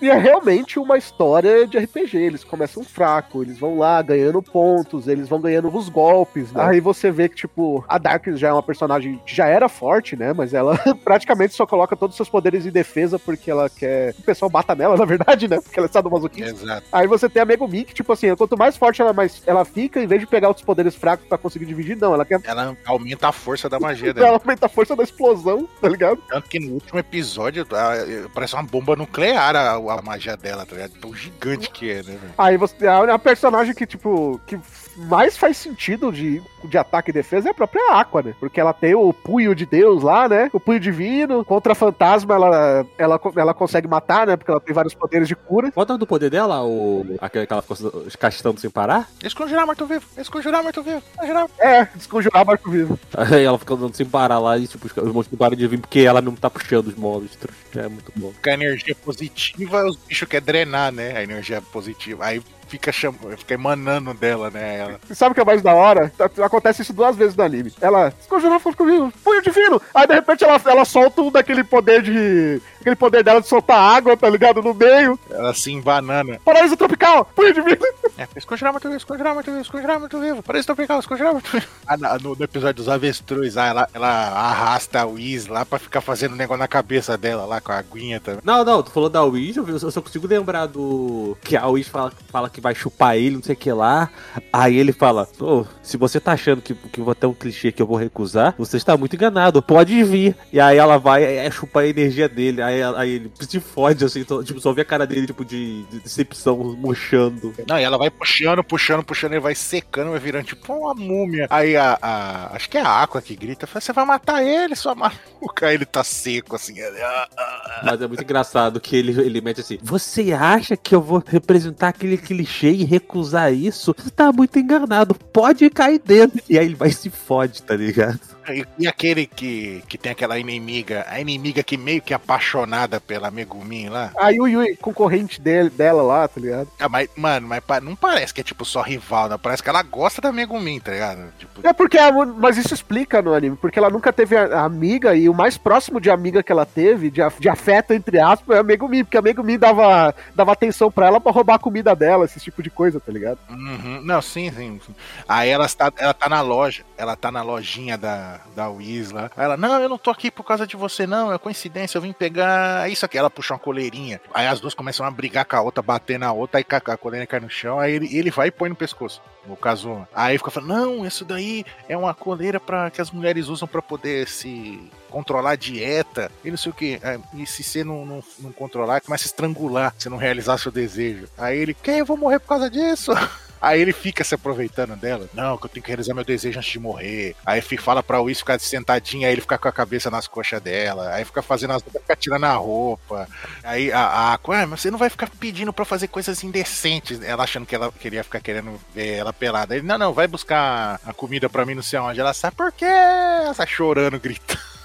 E é realmente uma história de RPG. Eles começam fraco, eles vão lá ganhando pontos, eles vão ganhando os golpes. né? Aí você vê que, tipo, a Darkness já é uma personagem que já era forte, né? Mas ela *laughs* praticamente só coloca todos os seus poderes em defesa porque ela quer que o pessoal bata nela, *laughs* na verdade, né? Porque ela é sadomasoquista. Exato. Aí você tem a Megumi, que, tipo assim, quanto mais forte ela, mais ela fica, em vez de pegar outros poderes fracos pra conseguir dividir, não. Ela quer. Ela aumenta a força da magia *laughs* Ela dela. aumenta a força da explosão, tá ligado? Tanto que no último episódio ah, parece uma bomba nuclear a, a magia dela, tá ligado? Tão gigante que é, né, velho? Aí você. A, a personagem que, tipo, que mais faz sentido de, de ataque e defesa é a própria Aqua, né? Porque ela tem o punho de Deus lá, né? O punho divino. Contra fantasma, ela, ela, ela consegue matar, né? Porque ela tem vários poderes de cura. Qual é o nome do poder dela? O... Aquele que ela ficou castando sem parar? Desconjurar morto-vivo, desconjurar morto-vivo, desconjurar. É, desconjurar morto vivo. Aí ela fica andando sem parar lá e tipo, os os monstros não param de vir porque ela mesmo tá puxando os monstros. É muito bom. Com a energia positiva, os bichos querem drenar, né? A energia positiva. Aí fica, cham... fica emanando dela, né? Ela. E sabe o que é mais da hora? Tá- Acontece isso duas vezes no anime. Ela desconjurar morto vivo, punho divino. Aí de repente ela, ela solta um daquele poder de. Aquele poder dela de soltar água, tá ligado? No meio. Ela se embanana. Paraíso tropical, punho divino. É, desconjurar morto-vivo, desconjurar morto-vivo, desconjurar morto-vivo. Para isso, tropical, desconjurar morto-vivo. Ah, na- no, no episódio dos avestruz, ah, ela, ela arrasta a Wiz lá pra ficar fazendo um negócio na cabeça dela lá com a aguinha também. Não, não, tu falou da Wish, eu só- consigo lembrar do. Que a Wish fala, fala que vai chupar ele, não sei o que lá. Aí ele fala: Ô, se você tá achando que, que vou ter um clichê que eu vou recusar, você está muito enganado, pode vir. E aí ela vai é, chupar a energia dele. Aí, aí ele se fode, assim, então, tipo, só vê a cara dele, tipo, de, de decepção murchando. Não, e ela vai puxando, puxando, puxando, ele vai secando, vai virando tipo uma múmia. Aí a, a- acho que é a Aqua que grita, fala, você vai matar ele, sua maluca. Aí ele tá seco, assim. ele, ah, ah, ah. Mas é muito engraçado que ele, ele mete assim: Você acha que eu vou representar aquele clichê e recusar isso? Você tá muito enganado, pode cair dentro. E aí ele vai se fode, tá ligado? E, e aquele que, que tem aquela inimiga, a inimiga que meio que é apaixonada pela Megumin lá. A Yui Yui, concorrente dele, dela lá, tá ligado? Ah, mas, mano, mas não parece que é tipo só rival, né? Parece que ela gosta da Megumin, tá ligado? Tipo, É porque, a- mas isso explica no anime, porque ela nunca teve a- a amiga e o mais próximo de amiga que ela teve, de, de afeto, entre aspas, é a Megumi, porque a Megumi dava, dava atenção pra ela pra roubar a comida dela, esse tipo de coisa, tá ligado? Uhum. Não, sim, sim. Aí ela está, ela tá na loja, ela tá na lojinha da, da Wiz lá. Aí ela, não, eu não tô aqui por causa de você, não, é coincidência, eu vim pegar isso aqui. Ela puxa uma coleirinha. Aí as duas começam a brigar com a outra, bater na outra, aí a coleirinha cai no chão, aí ele, ele vai e põe no pescoço. No caso, aí fica falando, não, isso daí é uma coleira para que as mulheres usam pra poder se controlar a dieta e não sei o que. E se você não, não, não controlar, começa a estrangular se não realizar seu desejo. Aí ele, que? Eu vou morrer por causa disso? *laughs* Aí ele fica se aproveitando dela. Não, que eu tenho que realizar meu desejo antes de morrer. Aí fala pra Whis ficar sentadinha, aí ele fica com a cabeça nas coxas dela. Aí fica fazendo as fica tirando a roupa. Aí a Aqua, ah, mas você não vai ficar pedindo pra fazer coisas indecentes. Ela achando que ela queria ficar querendo ver ela pelada. Ele, não, não, vai buscar a comida pra mim, não sei onde. Ela sabe por quê? Ela tá chorando, gritando.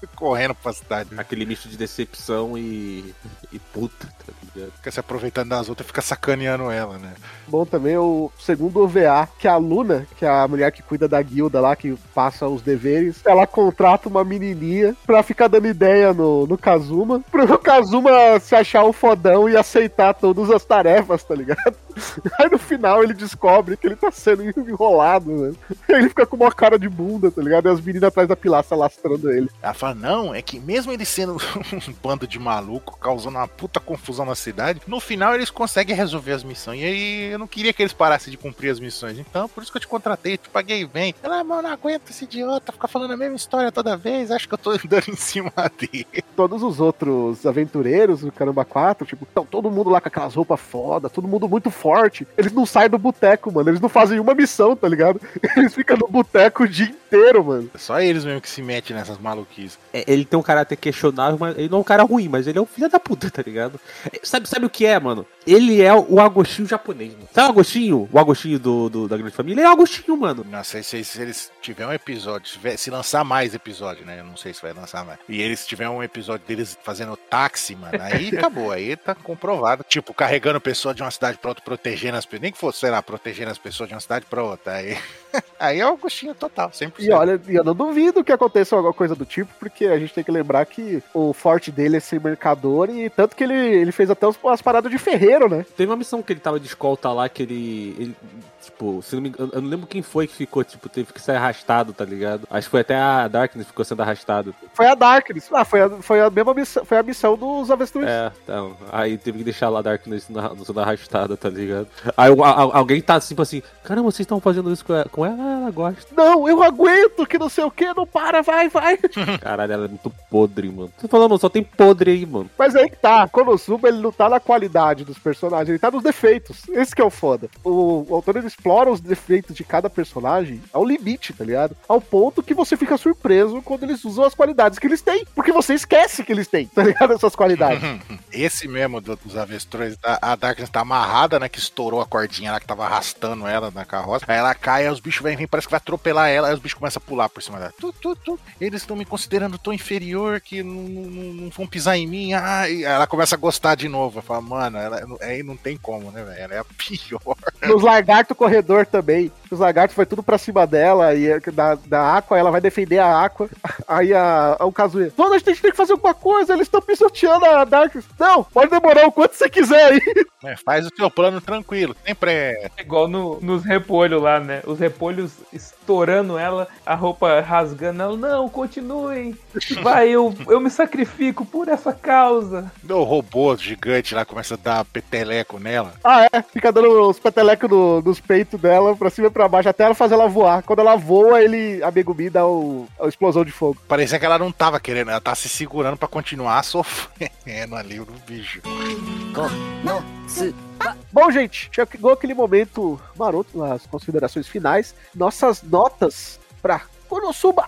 *laughs* Correndo pra cidade. Aquele misto de decepção e. e puta, tá ligado? Fica se aproveitando das outras, fica sacaneando ela, né? Bom também é o segundo OVA, que é a Luna, que é a mulher que cuida da guilda lá, que passa os deveres, ela contrata uma menininha pra ficar dando ideia no, no Kazuma, pro *laughs* Kazuma se achar o fodão e aceitar todas as tarefas, tá ligado? *laughs* Aí no final ele descobre que ele tá sendo enrolado, né? Ele fica com uma cara de bunda, tá ligado? E as meninas atrás da pilastra lastrando ele. Ela fala, não, é que mesmo ele sendo *laughs* um bando de maluco, causando uma puta confusão na cidade, no final eles conseguem resolver as missões. E aí eu não queria que eles parassem de cumprir as missões. Então, por isso que eu te contratei, te paguei bem. Ela, mano, não aguento esse idiota, ficar falando a mesma história toda vez, acho que eu tô andando em cima *laughs* dele. Todos os outros aventureiros do Caramba 4, tipo, estão todo mundo lá com aquelas roupas foda, todo mundo muito forte. Eles não saem do boteco, mano. Eles não fazem uma missão, tá ligado? *laughs* Eles ficam no boteco o dia inteiro, mano. É só eles mesmo que se metem nessas maluquices. É, ele tem um caráter questionável, mas ele não é um cara ruim, mas ele é um filho da puta, tá ligado? É, Sabe, sabe o que é, mano? Ele é o Agostinho japonês, mano. Sabe o Agostinho? O Agostinho do, do- da Grande Família? Ele é o Agostinho, mano. Não sei se, se eles tiver um episódio, se, tiver- se lançar mais episódio, né? Eu não sei se vai lançar mais. E eles tiver um episódio deles fazendo táxi, mano, aí *laughs* acabou. Aí tá comprovado. Tipo, carregando pessoa de uma cidade pra outra, protegendo as pessoas. Nem que fosse, sei lá, protegendo as pessoas de uma cidade pra outra. Aí, aí é o Agostinho total, 100%. E olha, e eu não duvido que aconteça alguma coisa do tipo, porque a gente tem que lembrar que o forte dele é ser mercador e tanto que ele, ele fez até os- as paradas de ferreiro, né? Teve uma missão que ele tava de escolta lá, que ele. ele, tipo, se não me engano, eu não lembro quem foi que ficou, tipo, teve que sair arrastado, tá ligado? Acho que foi até a Darkness que ficou sendo arrastado. Foi a Darkness. Ah, foi a, foi a mesma missão, foi a missão dos avestruz. É, então. Aí teve que deixar lá a Darkness na, sendo arrastada, tá ligado? Aí o- a- alguém tá tipo assim, caramba, vocês estão fazendo isso com ela? Com ela, ela gosta. Não, eu aguento, que não sei o que, não para, vai, vai. *laughs* Caralho, ela é muito podre, mano. Tô falando, só tem podre aí, mano. Mas aí que tá, Konosuba ele não tá na qualidade dos personagens, ele tá nos defeitos. Esse que é o foda. O, o autor ele, explora os defeitos de cada personagem ao limite, tá ligado? Ao ponto que você fica surpreso quando eles usam as qualidades que eles têm. Porque você esquece que eles têm, tá ligado? Essas qualidades. Esse mesmo do- dos avestruz, a, a Darkness tá amarrada, né? Que estourou a cordinha lá que tava arrastando ela na carroça. Aí ela cai, aí os bichos vêm, vêm, parece que vai atropelar ela, aí os bichos começam a pular por cima dela. Tu, tu, tu. Eles estão me considerando tão inferior que não, não- não vão pisar em mim. Ah, aí ela começa a gostar de novo. Fala, mano, ela, aí não tem como, né, velho? Ela é a pior. Nos lagarto corredor também. Os lagartos foi tudo pra cima dela e é da, da Aqua, ela vai defender a Aqua. Aí a, o Kazuya, Dona, a gente tem que fazer alguma coisa, eles estão pisoteando a Darkness. Não, pode demorar o quanto você quiser aí. *laughs* É, faz o seu plano tranquilo. Sempre é. É Igual no- nos repolhos lá, né? Os repolhos estourando ela, a roupa rasgando ela. Não, continuem. Vai, eu, eu me sacrifico por essa causa. O robô gigante lá começa a dar peteleco nela. Ah, é, fica dando os petelecos no- nos peitos dela, pra cima pra baixo, até ela fazer ela voar. Quando ela voa, ele, a Megumi dá o, a explosão de fogo. Parecia que ela não tava querendo, ela tá se segurando pra continuar *laughs* sofrendo ali no bicho. Bom, gente, chegou aquele momento maroto nas considerações finais. Nossas notas pra Konosuba.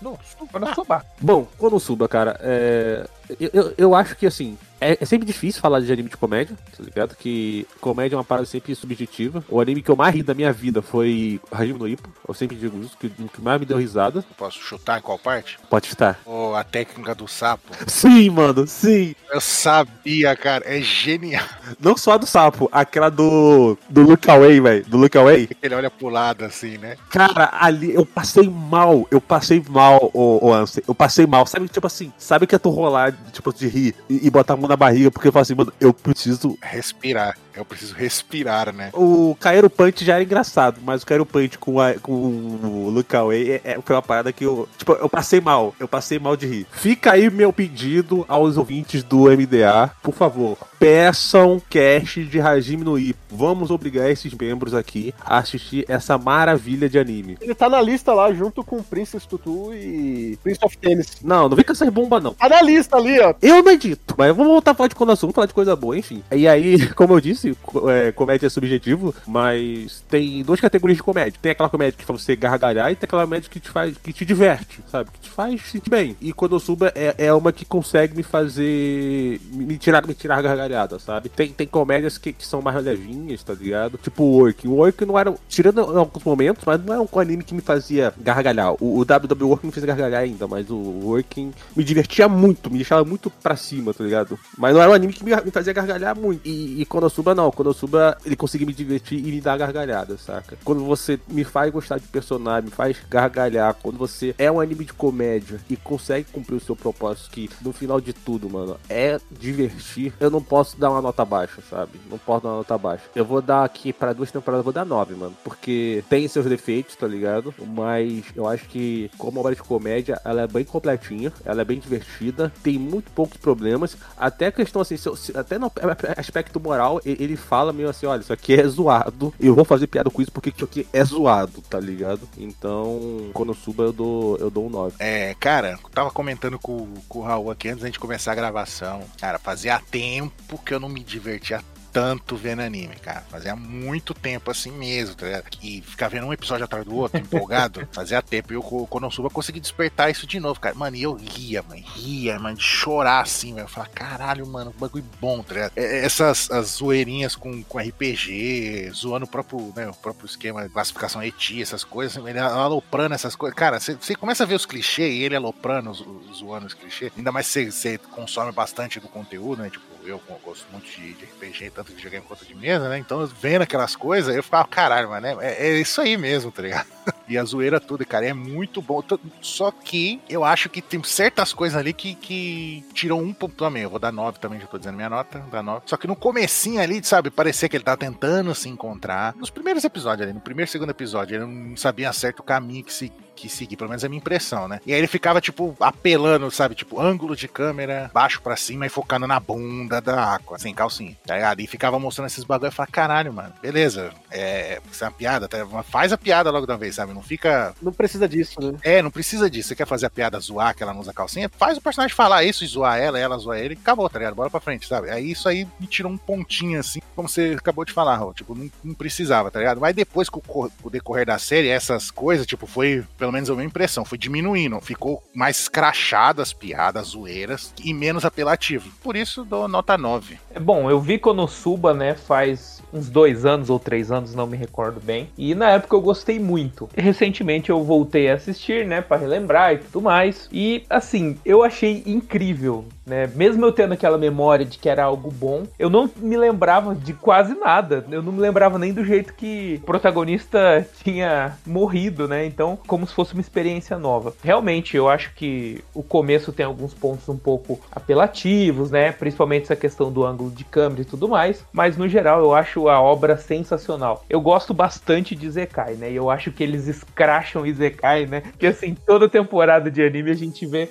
Não, Konosuba. Bom, Konosuba, cara, é... eu, eu, eu acho que assim, é, é sempre difícil falar de anime de comédia, tá ligado? Que comédia é uma parada sempre subjetiva. O anime que eu mais ri da minha vida foi Hajime no Ippo. Eu sempre digo isso, que o que mais me deu risada. Posso chutar em qual parte? Pode estar. Oh, a técnica do sapo. *laughs* Sim, mano, sim. Eu sabia, cara. É genial. Não só a do sapo, aquela do. do Look Away, velho. Do Look Away. Ele olha pro lado assim, né? Cara, ali eu passei mal, eu passei mal, ô, ô Ansem, eu passei mal. Sabe, tipo assim, sabe que é tu rolar, tipo, de rir e, e botar a mão na barriga, porque eu falo assim, mano, eu preciso. Respirar. Eu preciso respirar, né? O Kairo Punch já era engraçado, mas o Kairo Punch com, a, com o Look Away é, é- foi uma parada que eu. Tipo, eu passei mal, eu passei mal de rir. Fica aí meu pedido aos ouvintes do MDA, por favor, peçam cast de Hajime no Ippo. Vamos obrigar esses membros aqui a assistir essa maravilha de anime. Ele tá na lista lá, junto com Princess Tutu e Prince of Tennis. Não, não vem com essas bombas, não. Tá na lista ali, ó. Eu não edito, mas vamos voltar a falar de Konosuba, vamos falar de coisa boa, enfim. E aí, *laughs* como eu disse, é, comédia é subjetivo, mas tem duas categorias de comédia. Tem aquela comédia que faz você gargalhar e tem aquela comédia que te faz, que te diverte, sabe? Que te faz se sentir bem. E Konosuba é, é uma que consegue me fazer. me tirar, me tirar gargalhada, sabe? Tem, tem comédias que, que são mais levinhas, tá ligado? Tipo o Work. O Work não era. Tirando alguns momentos, mas não era um anime que me fazia gargalhar. O, o WW Work me fez gargalhar ainda, mas o Working me divertia muito, me deixava muito pra cima, tá ligado? Mas não era um anime que me, me fazia gargalhar muito. E, e Konosuba não, Konosuba ele conseguia me divertir e me dar gargalhada, saca? Quando você me faz gostar de personagem, me faz gargalhar, quando você é um anime de comédia e consegue cumprir o seu propósito, que no final de tudo, mano, é divertir, eu não posso dar uma nota baixa, sabe? Não posso dar uma nota baixa. Eu vou dar aqui pra duas temporadas, eu vou dar nove, mano, porque tem seus defeitos, tá ligado? Mas eu acho que como obra de comédia, ela é bem completinha, ela é bem divertida, tem muito poucos problemas, até questão assim, se eu- se- até no aspecto moral, ele fala meio assim, olha, isso aqui é zoado, eu vou fazer piada com isso porque isso aqui é zoado, tá ligado? Então, quando suba eu dou, eu dou um 9. É, cara, eu tava comentando com, com o Raul aqui antes da gente começar a gravação. Cara, fazia tempo que eu não me divertia tanto vendo anime, cara. Fazia muito tempo assim mesmo, tá ligado? E ficar vendo um episódio atrás do outro, empolgado, *laughs* fazia tempo. E eu, o Konosuba, consegui despertar isso de novo, cara. Mano, e eu ria, mano. Ria, mano, de chorar assim, velho. Eu falava, caralho, mano, bagulho bom, tá ligado? É, Essas as zoeirinhas com, com RPG, zoando o próprio, né, o próprio esquema de classificação eti, essas coisas, ele aloprando essas coisas. Cara, você começa a ver os clichês e ele aloprando, zoando os clichês. Ainda mais se você consome bastante do conteúdo, né? Tipo, eu gosto muito de, de RPG, tanto de videogame quanto de mesa, né? Então, vendo aquelas coisas, eu ficava, caralho, mano, é, é isso aí mesmo, tá ligado? *laughs* E a zoeira toda, cara, é muito bom. Só que eu acho que tem certas coisas ali que, que tiram um ponto também. Eu vou dar 9 também, já tô dizendo minha nota, dá 9. Só que no comecinho ali, sabe, parecia que ele tá tentando se encontrar. Nos primeiros episódios ali, no primeiro e segundo episódio, ele não sabia certo o caminho que se que seguir, pelo menos é a minha impressão, né? E aí ele ficava, tipo, apelando, sabe? Tipo, ângulo de câmera, baixo pra cima e focando na bunda da Aqua, sem calcinha, tá ligado? E ficava mostrando esses bagulho e falava, caralho, mano, beleza, é, isso é uma piada, tá? faz a piada logo de uma vez, sabe? Não fica Não precisa disso, né? é, não precisa disso. Você quer fazer a piada zoar que ela não usa calcinha? Faz o personagem falar isso e zoar ela, ela zoar ele, acabou, tá ligado? Bora pra frente, sabe? Aí isso aí me tirou um pontinho assim, como você acabou de falar, Raul. Tipo, não, não precisava, tá ligado? Mas depois com o decorrer da série, essas coisas, tipo, foi, pelo menos a minha impressão, foi diminuindo. Ficou mais escrachado as piadas, zoeiras e menos apelativo. Por isso dou nota 9. É bom, eu vi Konosuba, né, faz uns dois anos ou três anos, não me recordo bem. E na época eu gostei muito. Recentemente eu voltei a assistir, né, Pra relembrar e tudo mais. E assim, eu achei incrível, né? Mesmo eu tendo aquela memória de que era algo bom, eu não me lembrava de quase nada. Eu não me lembrava nem do jeito que o protagonista *laughs* tinha morrido, né? Então, como se fosse uma experiência nova. Realmente, eu acho que o começo tem alguns pontos um pouco apelativos, né? Principalmente essa questão do ângulo de câmera e tudo mais. Mas no geral, eu acho a obra sensacional. Eu gosto bastante de Zekai, né? E eu acho que eles escracham Izekai, né? Que assim, toda temporada de anime a gente vê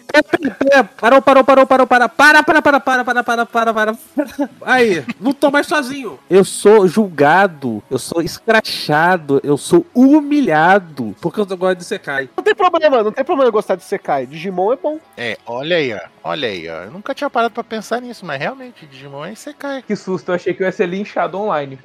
É, parou, parou, parou, parou, para, para, para, para, para, para, para, para, para. Aí, não tô mais sozinho. Eu sou julgado, eu sou escrachado, eu sou humilhado porque eu gosto de Sekai. Não tem problema, não tem problema gostar de Sekai. Digimon é bom. É, olha aí, ó. Olha aí, ó. Eu nunca tinha parado pra pensar nisso, mas realmente, Digimon é Isekai. que susto, eu achei que eu ia ser linchado online.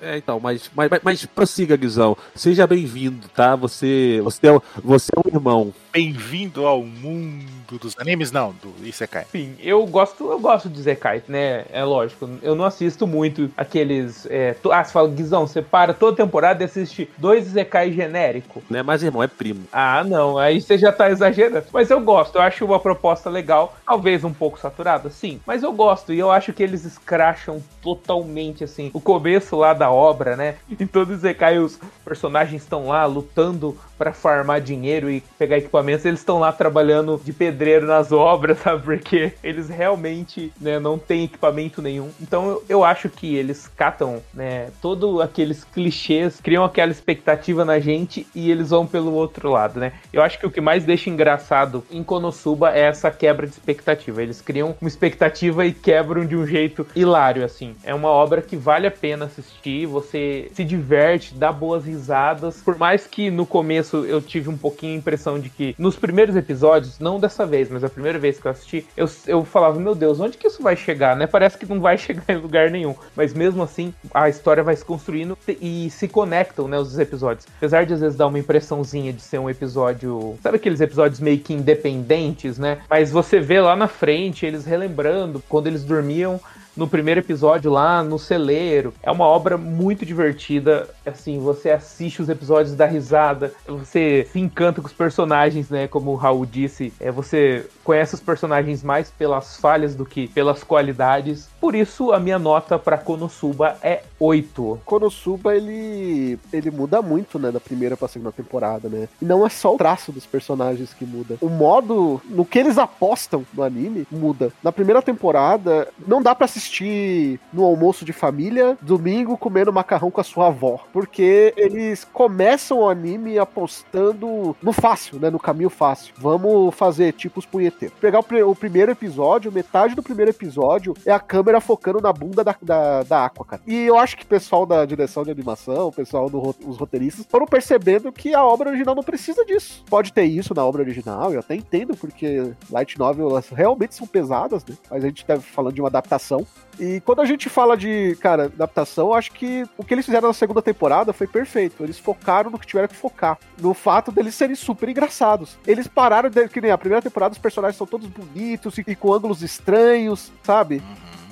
É, então, mas, mas, mas, mas prossiga, Guizão. Seja bem-vindo, tá? Você, você, é, você é um irmão. Bem-vindo ao mundo dos animes, não, do Isekai. Enfim, eu gosto, eu gosto de Zekai, né? É lógico. Eu não assisto muito aqueles. É, tu- ah, você fala, Guizão, você para toda temporada e assiste dois Zekai genérico. Não é mais irmão, é primo. Ah, não, aí você já tá exagerando. Mas eu gosto, eu acho uma proposta legal, talvez um pouco saturada, sim. Mas eu gosto, e eu acho que eles escracham totalmente, assim, o começo lá da obra, né? *laughs* Em todo Zekai, os personagens estão lá lutando pra farmar dinheiro e pegar equipamentos, eles estão lá trabalhando de pedreiro nas *laughs* obras, sabe? Porque eles realmente né, não têm equipamento nenhum. Então eu, eu acho que eles catam, né, todos aqueles clichês, criam aquela expectativa na gente e eles vão pelo outro lado, né? Eu acho que o que mais deixa engraçado em Konosuba é essa quebra de expectativa. Eles criam uma expectativa e quebram de um jeito hilário, assim. É uma obra que vale a pena assistir, você se diverte, dá boas risadas. Por mais que no começo eu tive um pouquinho a impressão de que nos primeiros episódios, não dessa vez, mas a primeira vez que eu assisti, eu, eu falava, meu Deus, onde que isso vai chegar, né? Parece que não vai *laughs* chegar em lugar nenhum. Mas mesmo assim, a história vai se construindo e se conectam, né, os episódios. Apesar de às vezes dar uma impressãozinha de ser um episódio. Sabe aqueles episódios meio que independentes, né? Mas você vê lá na frente eles relembrando quando eles dormiam no primeiro episódio lá no celeiro. É uma obra muito divertida. Assim, você assiste os episódios da risada, você se encanta com os personagens, né? Como o Raul disse, é, você conhece os personagens mais pelas falhas do que pelas qualidades. Por isso, a minha nota para Konosuba é 8. Konosuba, ele, ele muda muito, né, da primeira pra segunda temporada, né? E não é só o traço dos personagens que muda. O modo, no que eles apostam no anime, muda. Na primeira temporada, não dá pra assistir no almoço de família, domingo, comendo macarrão com a sua avó. Porque eles começam o anime apostando no fácil, né, no caminho fácil. Vamos fazer tipo os punheteiros. Pegar o, pri- o primeiro episódio, metade do primeiro episódio é a câmera focando na bunda da, da, da Aqua, cara. E eu acho que o pessoal da direção de animação, o pessoal dos os roteiristas, foram percebendo que a obra original não precisa disso. Pode ter isso na obra original, eu até entendo, porque light novel elas realmente são pesadas, né? Mas a gente tá falando de uma adaptação. E quando a gente fala de, cara, adaptação, eu acho que o que eles fizeram na segunda temporada foi perfeito. Eles focaram no que tiveram que focar. No fato deles serem super engraçados. Eles pararam, de, que nem a primeira temporada, os personagens são todos bonitos e, e com ângulos estranhos, sabe?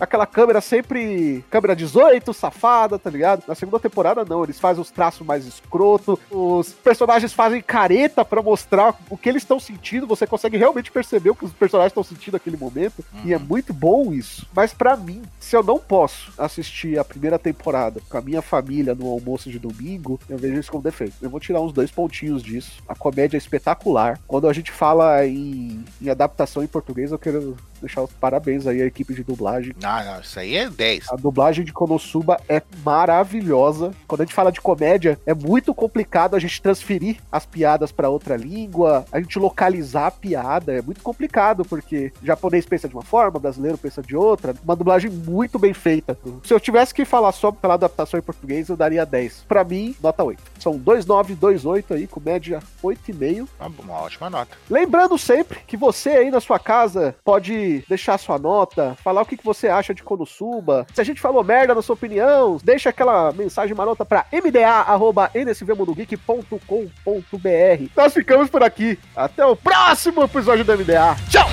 Aquela câmera sempre. câmera 18, safada, tá ligado? Na segunda temporada, não. Eles fazem os traços mais escroto. Os personagens fazem careta pra mostrar o que eles estão sentindo. Você consegue realmente perceber o que os personagens estão sentindo naquele momento. E é muito bom isso. Mas pra mim, se eu não posso assistir a primeira temporada com a minha família no almoço de domingo, eu vejo isso como defeito. Eu vou tirar uns dois pontinhos disso. A comédia é espetacular. Quando a gente fala em, em adaptação em português, eu quero deixar os parabéns aí à equipe de dublagem. Não, não, isso aí é 10. A dublagem de Konosuba é maravilhosa. Quando a gente fala de comédia, é muito complicado a gente transferir as piadas pra outra língua, a gente localizar a piada. É muito complicado, porque japonês pensa de uma forma, brasileiro pensa de outra. Uma dublagem muito bem feita. Se eu tivesse que falar só pela adaptação em português, eu daria 10. Pra mim, nota 8. São 2928 aí, com média 8,5. Uma, uma ótima nota. Lembrando sempre que você aí na sua casa pode deixar sua nota, falar o que, que você acha de Konosuba. Se a gente falou merda na sua opinião, deixa aquela mensagem marota pra mda.nsvmudogeek.com.br. Nós ficamos por aqui. Até o próximo episódio do MDA. Tchau!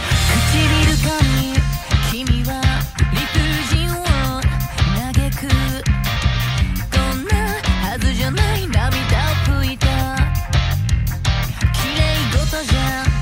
唇